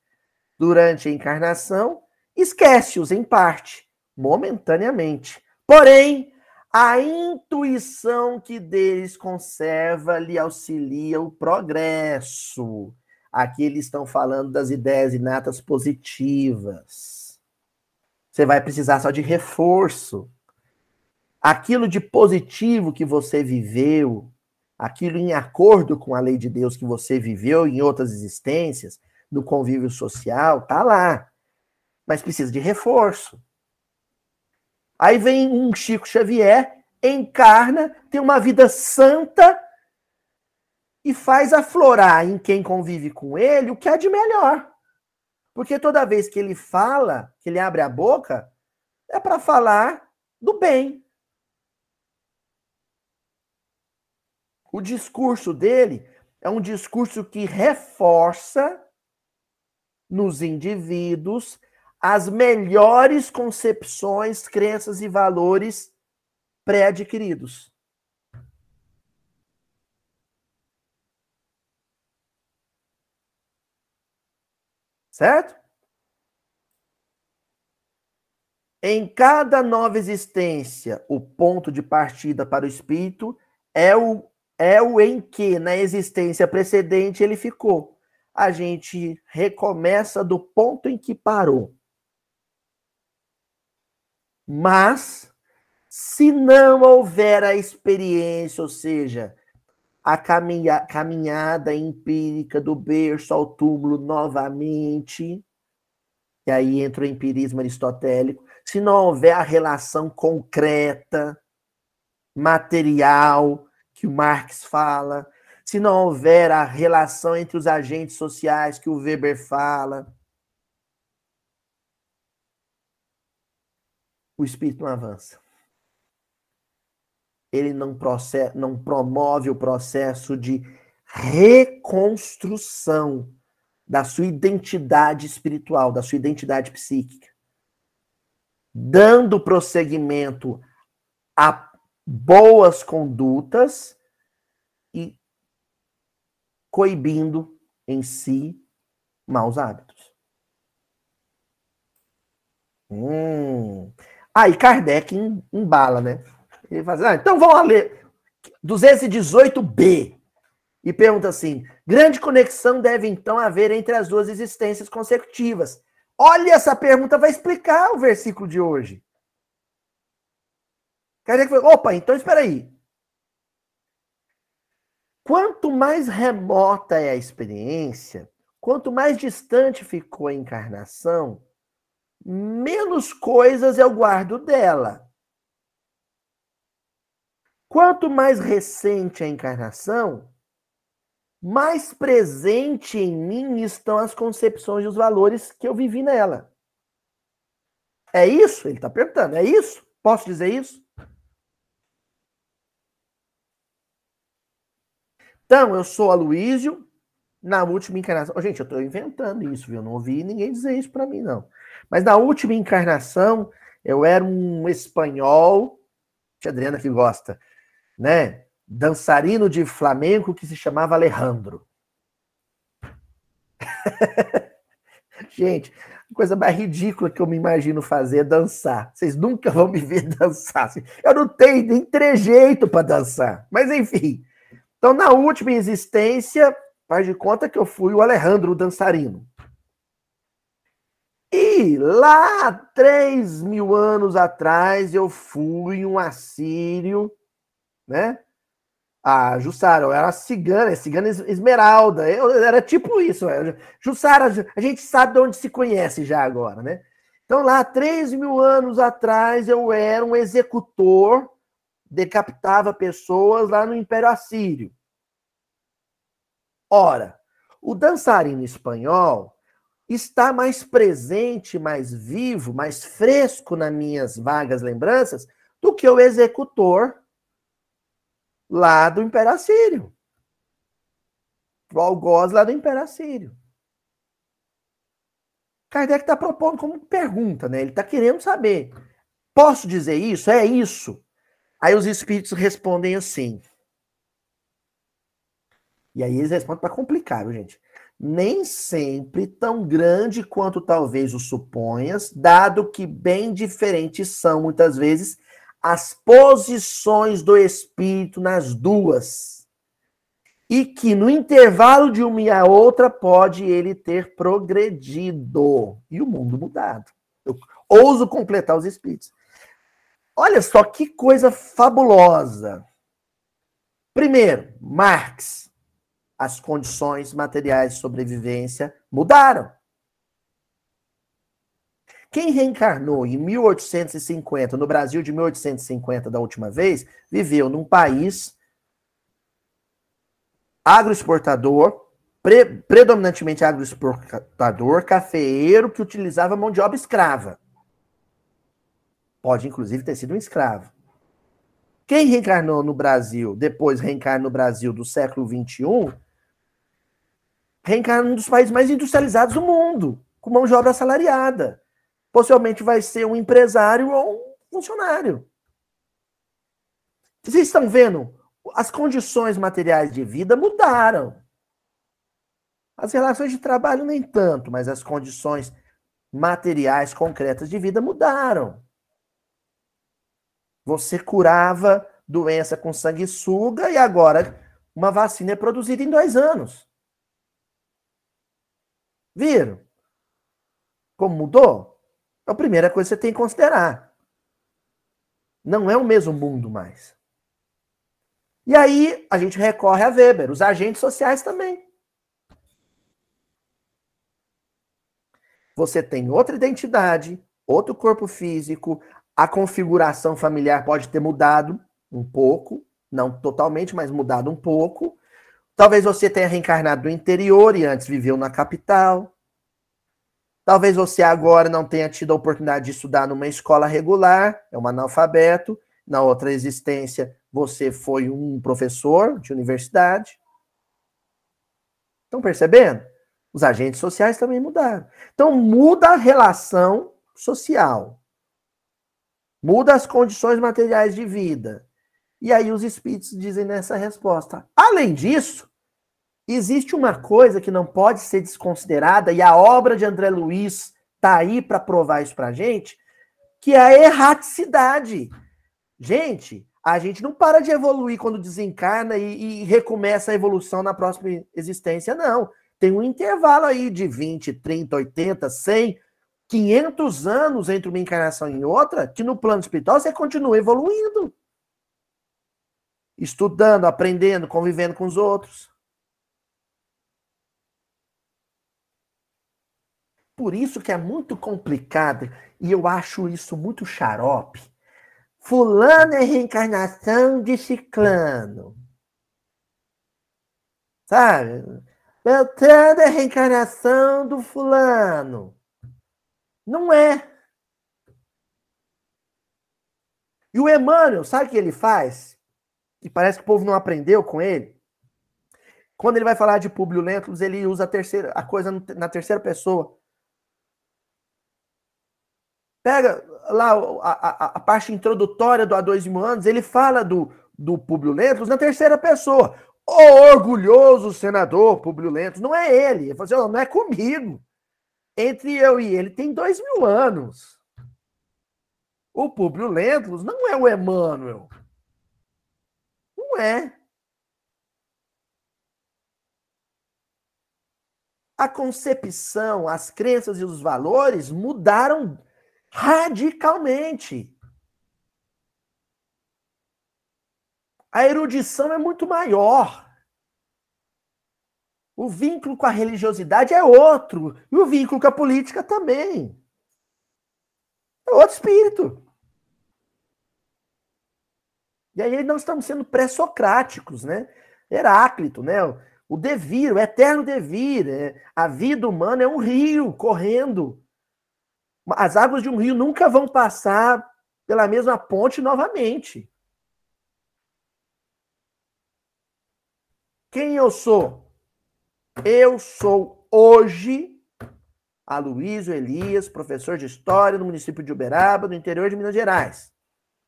Durante a encarnação, esquece-os em parte, momentaneamente. Porém, a intuição que deles conserva lhe auxilia o progresso. Aqui eles estão falando das ideias inatas positivas. Você vai precisar só de reforço aquilo de positivo que você viveu, aquilo em acordo com a lei de Deus que você viveu em outras existências, no convívio social, tá lá. Mas precisa de reforço. Aí vem um Chico Xavier, encarna, tem uma vida santa e faz aflorar em quem convive com ele o que há de melhor. Porque toda vez que ele fala, que ele abre a boca, é para falar do bem, O discurso dele é um discurso que reforça nos indivíduos as melhores concepções, crenças e valores pré-adquiridos. Certo? Em cada nova existência, o ponto de partida para o espírito é o é o em que na existência precedente ele ficou. A gente recomeça do ponto em que parou. Mas, se não houver a experiência, ou seja, a caminha, caminhada empírica do berço ao túmulo novamente, e aí entra o empirismo aristotélico, se não houver a relação concreta, material, que o Marx fala, se não houver a relação entre os agentes sociais que o Weber fala, o espírito não avança. Ele não, processa, não promove o processo de reconstrução da sua identidade espiritual, da sua identidade psíquica, dando prosseguimento a boas condutas e coibindo em si maus hábitos. Hum. Aí Kardec embala, né? Ele faz, ah, então vamos ler 218b. E pergunta assim: grande conexão deve então haver entre as duas existências consecutivas. Olha, essa pergunta vai explicar o versículo de hoje. Kardec falou: opa, então espera aí. Quanto mais remota é a experiência, quanto mais distante ficou a encarnação, menos coisas eu guardo dela. Quanto mais recente a encarnação, mais presente em mim estão as concepções e os valores que eu vivi nela. É isso? Ele está perguntando. É isso? Posso dizer isso? Então, eu sou Aloísio, na última encarnação. Oh, gente, eu estou inventando isso, viu? Eu não ouvi ninguém dizer isso para mim, não. Mas na última encarnação, eu era um espanhol, a Adriana que gosta, né? dançarino de flamenco que se chamava Alejandro. Gente, a coisa mais ridícula que eu me imagino fazer é dançar. Vocês nunca vão me ver dançar. Eu não tenho nem trejeito para dançar. Mas enfim. Então, na última existência, faz de conta que eu fui o Alejandro o dançarino. E lá, três mil anos atrás, eu fui um assírio, né? a Jussara, eu era cigana, cigana esmeralda, eu, era tipo isso. Jussara, a gente sabe de onde se conhece já agora, né? Então, lá, 3 mil anos atrás, eu era um executor, decapitava pessoas lá no Império Assírio. Ora, o dançarino espanhol está mais presente, mais vivo, mais fresco nas minhas vagas lembranças do que o executor lá do Império Assírio. O algoz lá do Império Assírio. Kardec está propondo como pergunta, né? Ele está querendo saber. Posso dizer isso? É isso? Aí os espíritos respondem assim. E aí eles respondem para complicar, viu, gente? Nem sempre tão grande quanto talvez o suponhas, dado que bem diferentes são, muitas vezes, as posições do espírito nas duas. E que no intervalo de uma e a outra pode ele ter progredido e o mundo mudado. Eu ouso completar os espíritos. Olha só que coisa fabulosa. Primeiro, Marx, as condições materiais de sobrevivência mudaram. Quem reencarnou em 1850, no Brasil de 1850 da última vez, viveu num país agroexportador, pre, predominantemente agroexportador, cafeeiro, que utilizava mão de obra escrava. Pode, inclusive, ter sido um escravo. Quem reencarnou no Brasil, depois reencarna no Brasil do século XXI, reencarna num dos países mais industrializados do mundo, com mão de obra assalariada possivelmente vai ser um empresário ou um funcionário. Vocês estão vendo? As condições materiais de vida mudaram. As relações de trabalho nem tanto, mas as condições materiais concretas de vida mudaram. Você curava doença com sanguessuga e agora uma vacina é produzida em dois anos. Viram? Como mudou? É a primeira coisa que você tem que considerar. Não é o mesmo mundo mais. E aí a gente recorre a Weber, os agentes sociais também. Você tem outra identidade, outro corpo físico, a configuração familiar pode ter mudado um pouco, não totalmente, mas mudado um pouco. Talvez você tenha reencarnado do interior e antes viveu na capital. Talvez você agora não tenha tido a oportunidade de estudar numa escola regular, é um analfabeto. Na outra existência, você foi um professor de universidade. Estão percebendo? Os agentes sociais também mudaram. Então, muda a relação social. Muda as condições materiais de vida. E aí os espíritos dizem nessa resposta. Além disso, existe uma coisa que não pode ser desconsiderada, e a obra de André Luiz está aí para provar isso para a gente, que é a erraticidade. Gente, a gente não para de evoluir quando desencarna e, e recomeça a evolução na próxima existência, não. Tem um intervalo aí de 20, 30, 80, 100, 500 anos entre uma encarnação e outra, que no plano espiritual você continua evoluindo estudando, aprendendo, convivendo com os outros. Por isso que é muito complicado, e eu acho isso muito xarope. Fulano é reencarnação de ciclano. Sabe? Beltrano é reencarnação do fulano. Não é. E o Emmanuel, sabe o que ele faz? e parece que o povo não aprendeu com ele. Quando ele vai falar de Publio Lentulus, ele usa a terceira a coisa na terceira pessoa. Pega lá a, a, a parte introdutória do Há Dois Mil Anos, ele fala do, do Publio Lentulus na terceira pessoa. O orgulhoso senador Publio Lentulus, não é ele. Ele falou assim, não é comigo. Entre eu e ele tem dois mil anos. O Publio Lentulus não é o Emmanuel. Não é. A concepção, as crenças e os valores mudaram radicalmente. A erudição é muito maior. O vínculo com a religiosidade é outro. E o vínculo com a política também. É outro espírito. E aí nós estamos sendo pré-socráticos, né? Heráclito, né? O devir, o eterno devir. É, a vida humana é um rio correndo. As águas de um rio nunca vão passar pela mesma ponte novamente. Quem eu sou? Eu sou hoje Aloysio Elias, professor de História no município de Uberaba, no interior de Minas Gerais.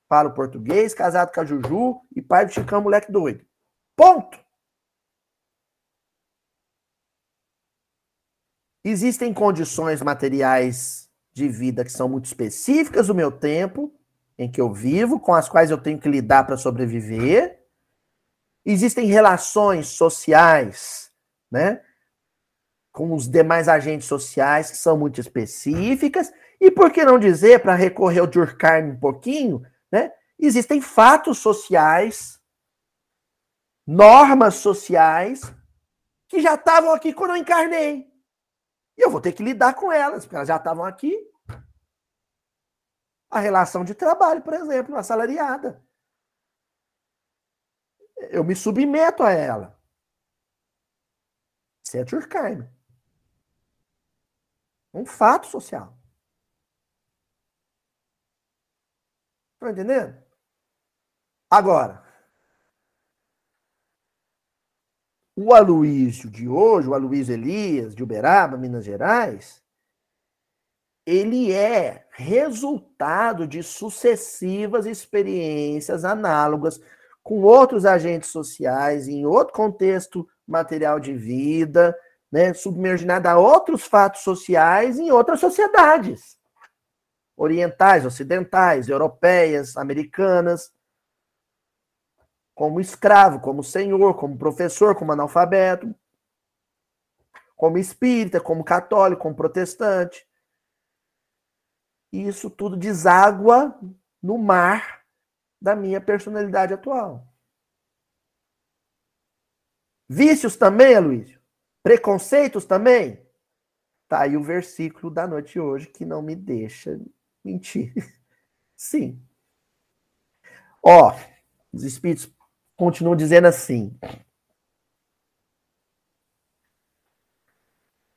Falo português, casado com a Juju e pai do Chicão, moleque doido. Ponto. Existem condições materiais de vida que são muito específicas do meu tempo, em que eu vivo, com as quais eu tenho que lidar para sobreviver. Existem relações sociais, né? Com os demais agentes sociais que são muito específicas. E por que não dizer, para recorrer ao Durkheim um pouquinho, né? Existem fatos sociais, normas sociais, que já estavam aqui quando eu encarnei. E eu vou ter que lidar com elas, porque elas já estavam aqui. A relação de trabalho, por exemplo, assalariada. Eu me submeto a ela. Isso é Durkheim. Um fato social. Estão entendendo? Agora, o Aloísio de hoje, o Aloísio Elias, de Uberaba, Minas Gerais, ele é resultado de sucessivas experiências análogas com outros agentes sociais, em outro contexto material de vida, né, submerginado a outros fatos sociais em outras sociedades. Orientais, ocidentais, europeias, americanas, como escravo, como senhor, como professor, como analfabeto, como espírita, como católico, como protestante. E isso tudo deságua no mar da minha personalidade atual. Vícios também, Aloysio? Preconceitos também? Tá aí o versículo da noite de hoje que não me deixa mentir. Sim. Ó, os espíritos continuam dizendo assim.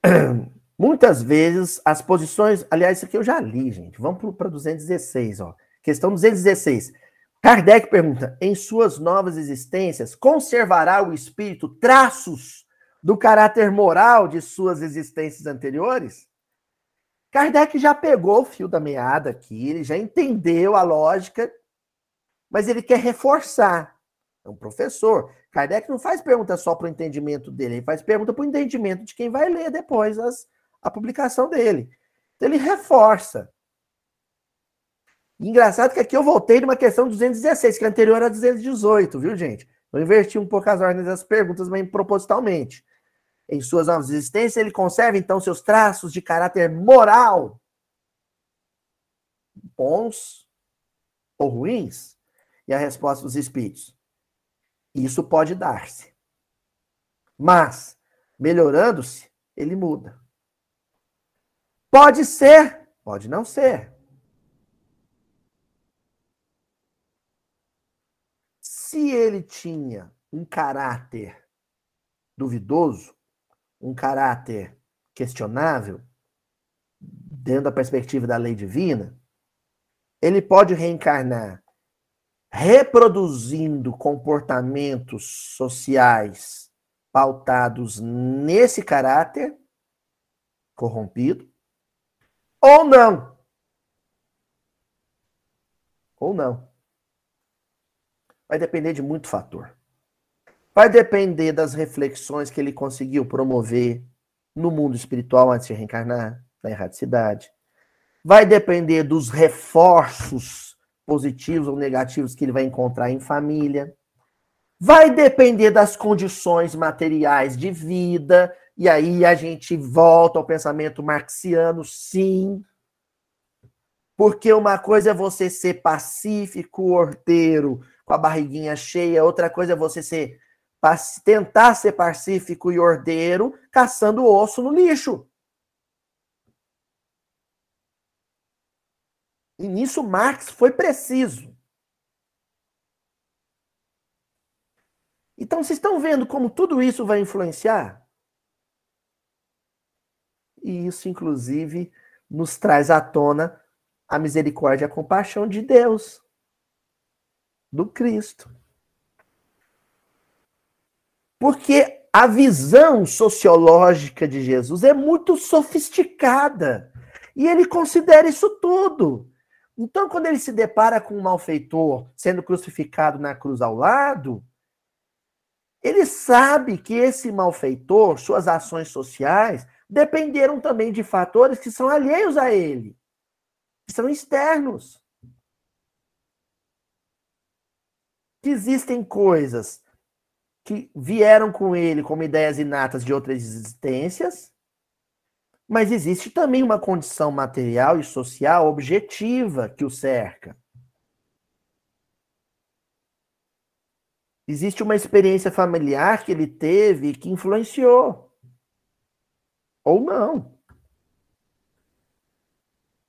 Muitas vezes as posições, aliás, isso aqui eu já li, gente. Vamos para 216, ó. Questão 216. Kardec pergunta: em suas novas existências, conservará o espírito traços do caráter moral de suas existências anteriores? Kardec já pegou o fio da meada aqui, ele já entendeu a lógica, mas ele quer reforçar. É um professor. Kardec não faz pergunta só para o entendimento dele, ele faz pergunta para o entendimento de quem vai ler depois as, a publicação dele. Então ele reforça. Engraçado que aqui eu voltei numa questão 216, que a anterior era 218, viu, gente? Eu inverti um pouco as ordens das perguntas, mas propositalmente. Em suas novas existências, ele conserva, então, seus traços de caráter moral, bons ou ruins? E a resposta dos espíritos: isso pode dar-se. Mas, melhorando-se, ele muda. Pode ser, pode não ser. Se ele tinha um caráter duvidoso, um caráter questionável, dentro da perspectiva da lei divina, ele pode reencarnar reproduzindo comportamentos sociais pautados nesse caráter corrompido, ou não. Ou não. Vai depender de muito fator. Vai depender das reflexões que ele conseguiu promover no mundo espiritual antes de reencarnar, na erradicidade. Vai depender dos reforços positivos ou negativos que ele vai encontrar em família. Vai depender das condições materiais de vida, e aí a gente volta ao pensamento marxiano, sim. Porque uma coisa é você ser pacífico, ordeiro, com a barriguinha cheia, outra coisa é você ser tentar ser pacífico e ordeiro, caçando osso no lixo. E nisso Marx foi preciso. Então, vocês estão vendo como tudo isso vai influenciar? E isso, inclusive, nos traz à tona a misericórdia e a compaixão de Deus, do Cristo. Porque a visão sociológica de Jesus é muito sofisticada. E ele considera isso tudo. Então, quando ele se depara com um malfeitor sendo crucificado na cruz ao lado, ele sabe que esse malfeitor, suas ações sociais, dependeram também de fatores que são alheios a ele, que são externos. Que existem coisas que vieram com ele como ideias inatas de outras existências, mas existe também uma condição material e social objetiva que o cerca. Existe uma experiência familiar que ele teve que influenciou. Ou não.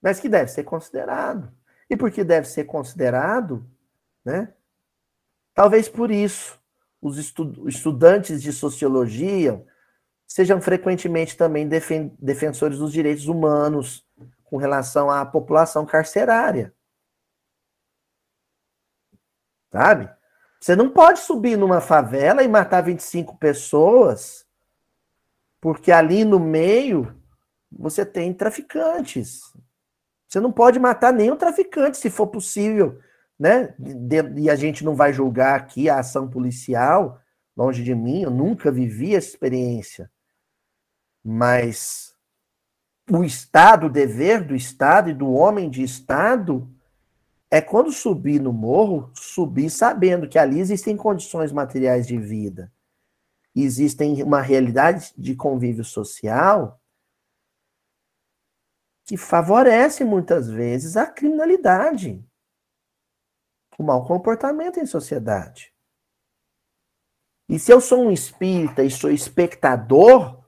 Mas que deve ser considerado. E por que deve ser considerado, né? Talvez por isso os estudantes de sociologia sejam frequentemente também defensores dos direitos humanos com relação à população carcerária. Sabe? Você não pode subir numa favela e matar 25 pessoas, porque ali no meio você tem traficantes. Você não pode matar nenhum traficante, se for possível, né? E a gente não vai julgar aqui a ação policial, longe de mim, eu nunca vivi essa experiência. Mas o Estado, o dever do Estado e do homem de Estado é quando subir no morro, subir sabendo que ali existem condições materiais de vida, existem uma realidade de convívio social que favorece muitas vezes a criminalidade, o mau comportamento em sociedade. E se eu sou um espírita e sou espectador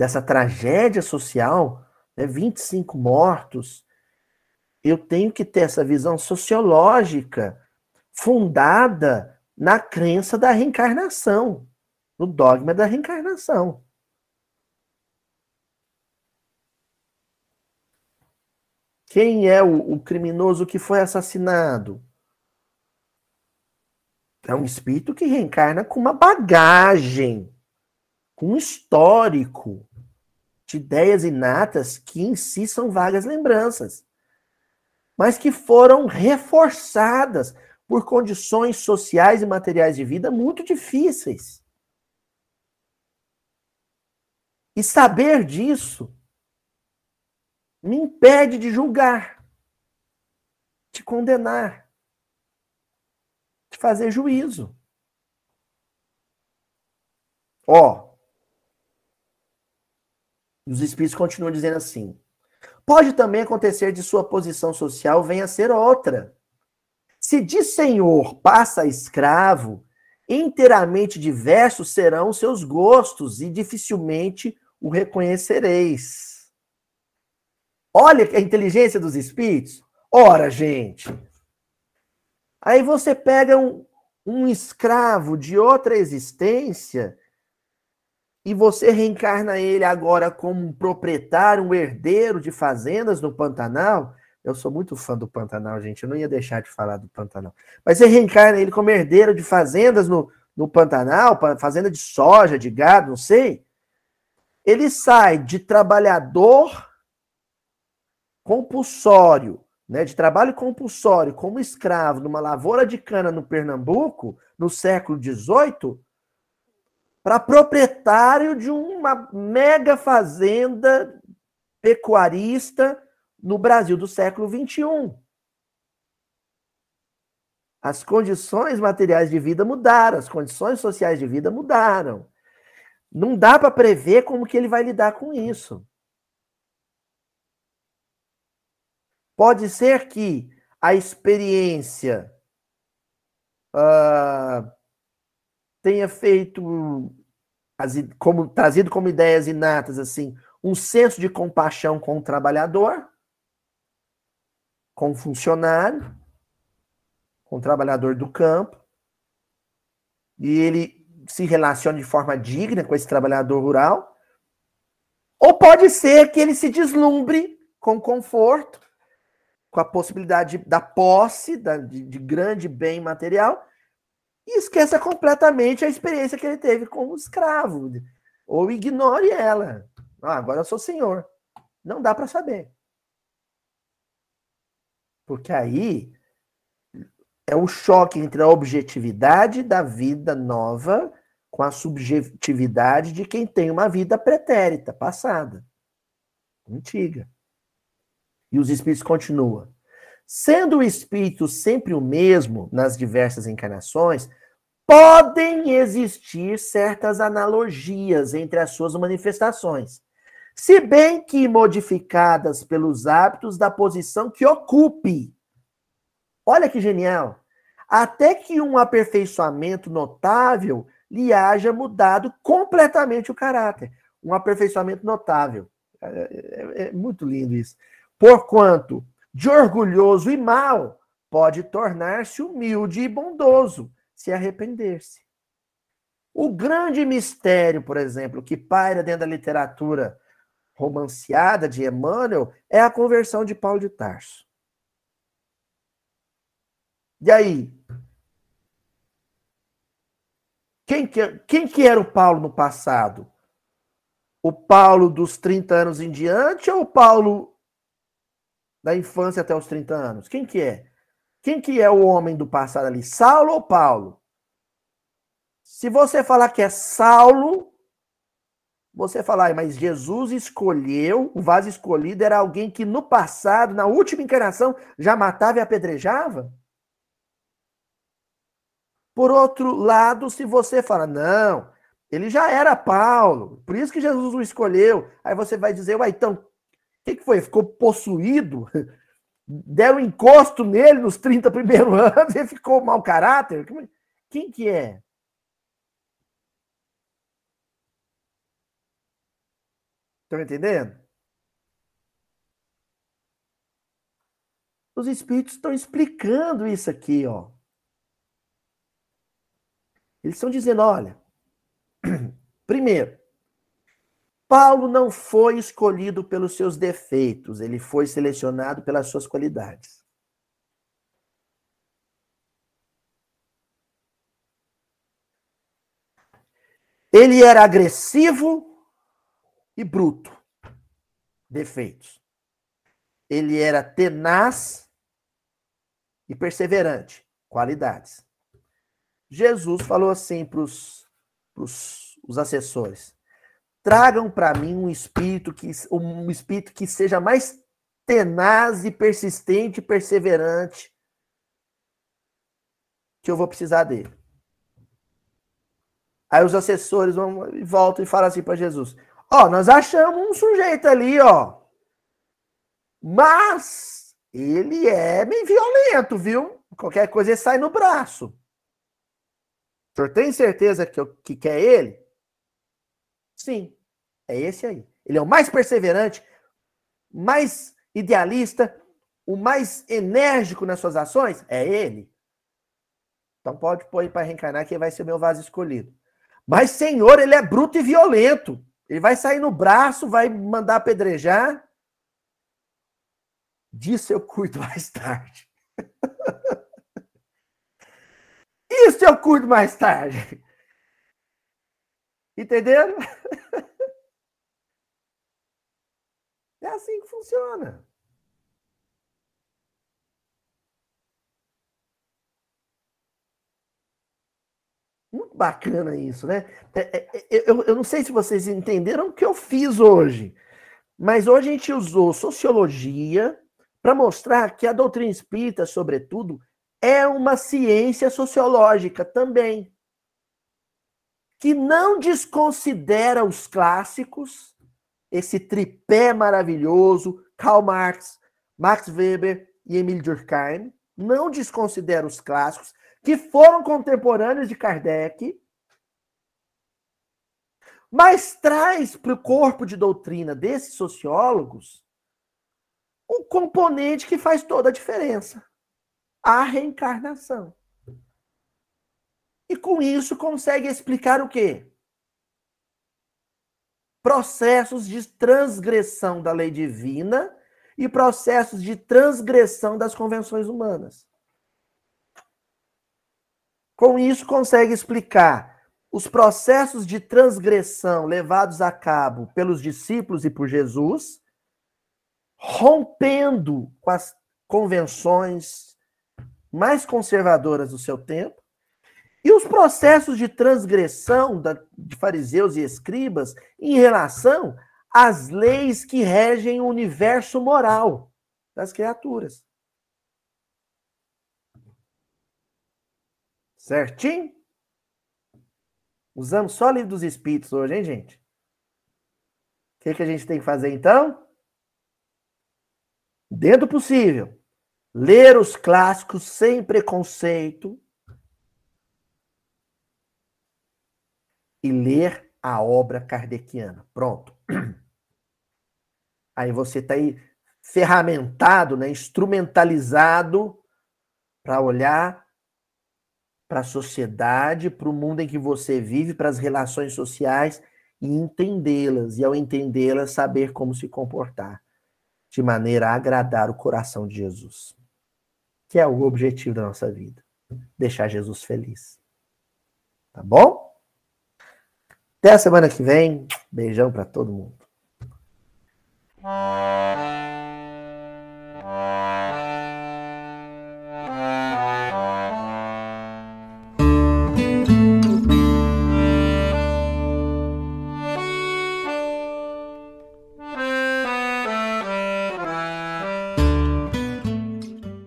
dessa tragédia social, né, 25 mortos, eu tenho que ter essa visão sociológica fundada na crença da reencarnação, no dogma da reencarnação. Quem é o, o criminoso que foi assassinado? É um espírito que reencarna com uma bagagem, com um histórico de ideias inatas que em si são vagas lembranças, mas que foram reforçadas por condições sociais e materiais de vida muito difíceis. E saber disso me impede de julgar, de condenar de fazer juízo. Ó. Os espíritos continuam dizendo assim: pode também acontecer de sua posição social venha a ser outra. Se de senhor passa a escravo, inteiramente diversos serão seus gostos e dificilmente o reconhecereis. Olha a inteligência dos espíritos. Ora, gente, Aí você pega um, um escravo de outra existência e você reencarna ele agora como um proprietário, um herdeiro de fazendas no Pantanal. Eu sou muito fã do Pantanal, gente. Eu não ia deixar de falar do Pantanal. Mas você reencarna ele como herdeiro de fazendas no, no Pantanal, fazenda de soja, de gado, não sei. Ele sai de trabalhador compulsório né, de trabalho compulsório como escravo numa lavoura de cana no Pernambuco, no século XVIII, para proprietário de uma mega fazenda pecuarista no Brasil do século XXI. As condições materiais de vida mudaram, as condições sociais de vida mudaram. Não dá para prever como que ele vai lidar com isso. Pode ser que a experiência uh, tenha feito como trazido como ideias inatas assim um senso de compaixão com o trabalhador, com o funcionário, com o trabalhador do campo, e ele se relaciona de forma digna com esse trabalhador rural, ou pode ser que ele se deslumbre com conforto com a possibilidade da posse da, de, de, grande bem material e esqueça completamente a experiência que ele teve como escravo ou ignore ela. Ah, agora eu sou senhor. Não dá para saber. Porque aí é o choque entre a objetividade da vida nova com a subjetividade de quem tem uma vida pretérita, passada, antiga. E os espíritos continuam. Sendo o espírito sempre o mesmo nas diversas encarnações, podem existir certas analogias entre as suas manifestações, se bem que modificadas pelos hábitos da posição que ocupe. Olha que genial! Até que um aperfeiçoamento notável lhe haja mudado completamente o caráter. Um aperfeiçoamento notável. É, é, é muito lindo isso. Porquanto de orgulhoso e mau pode tornar-se humilde e bondoso, se arrepender-se. O grande mistério, por exemplo, que paira dentro da literatura romanceada de Emmanuel é a conversão de Paulo de Tarso. E aí? Quem que, quem que era o Paulo no passado? O Paulo dos 30 anos em diante ou o Paulo da infância até os 30 anos? Quem que é? Quem que é o homem do passado ali? Saulo ou Paulo? Se você falar que é Saulo, você falar, mas Jesus escolheu, o vaso escolhido era alguém que no passado, na última encarnação, já matava e apedrejava? Por outro lado, se você fala, não, ele já era Paulo, por isso que Jesus o escolheu, aí você vai dizer, ué, então o que, que foi? Ficou possuído? deram encosto nele nos 30 primeiros anos e ficou mau caráter. É? Quem que é? Tá estão entendendo? Os espíritos estão explicando isso aqui, ó. Eles estão dizendo, olha, primeiro, Paulo não foi escolhido pelos seus defeitos, ele foi selecionado pelas suas qualidades. Ele era agressivo e bruto. Defeitos. Ele era tenaz e perseverante. Qualidades. Jesus falou assim para os assessores: tragam para mim um espírito que um espírito que seja mais tenaz e persistente e perseverante que eu vou precisar dele. Aí os assessores vão e voltam e falam assim para Jesus: Ó, nós achamos um sujeito ali, ó. Mas ele é meio violento, viu? Qualquer coisa ele sai no braço. O senhor tem certeza que, eu, que quer ele? Sim, é esse aí. Ele é o mais perseverante, mais idealista, o mais enérgico nas suas ações? É ele. Então pode pôr para reencarnar que vai ser o meu vaso escolhido. Mas, Senhor, ele é bruto e violento. Ele vai sair no braço, vai mandar apedrejar. Disso eu cuido mais tarde. Isso eu cuido mais tarde. Entenderam? É assim que funciona. Muito bacana isso, né? É, é, é, eu, eu não sei se vocês entenderam o que eu fiz hoje, mas hoje a gente usou sociologia para mostrar que a doutrina espírita, sobretudo, é uma ciência sociológica também, que não desconsidera os clássicos, esse tripé maravilhoso, Karl Marx, Max Weber e Emile Durkheim, não desconsidera os clássicos, que foram contemporâneos de Kardec, mas traz para o corpo de doutrina desses sociólogos um componente que faz toda a diferença: a reencarnação. E com isso consegue explicar o quê? Processos de transgressão da lei divina e processos de transgressão das convenções humanas. Com isso, consegue explicar os processos de transgressão levados a cabo pelos discípulos e por Jesus, rompendo com as convenções mais conservadoras do seu tempo, e os processos de transgressão de fariseus e escribas em relação às leis que regem o universo moral das criaturas. Certinho? Usamos só livro dos Espíritos hoje, hein, gente? O que, que a gente tem que fazer então? Dentro possível, ler os clássicos sem preconceito e ler a obra kardeciana. Pronto. Aí você está aí ferramentado, né, instrumentalizado para olhar para a sociedade, para o mundo em que você vive, para as relações sociais e entendê-las. E ao entendê-las, saber como se comportar de maneira a agradar o coração de Jesus, que é o objetivo da nossa vida, deixar Jesus feliz. Tá bom? Até a semana que vem. Beijão para todo mundo.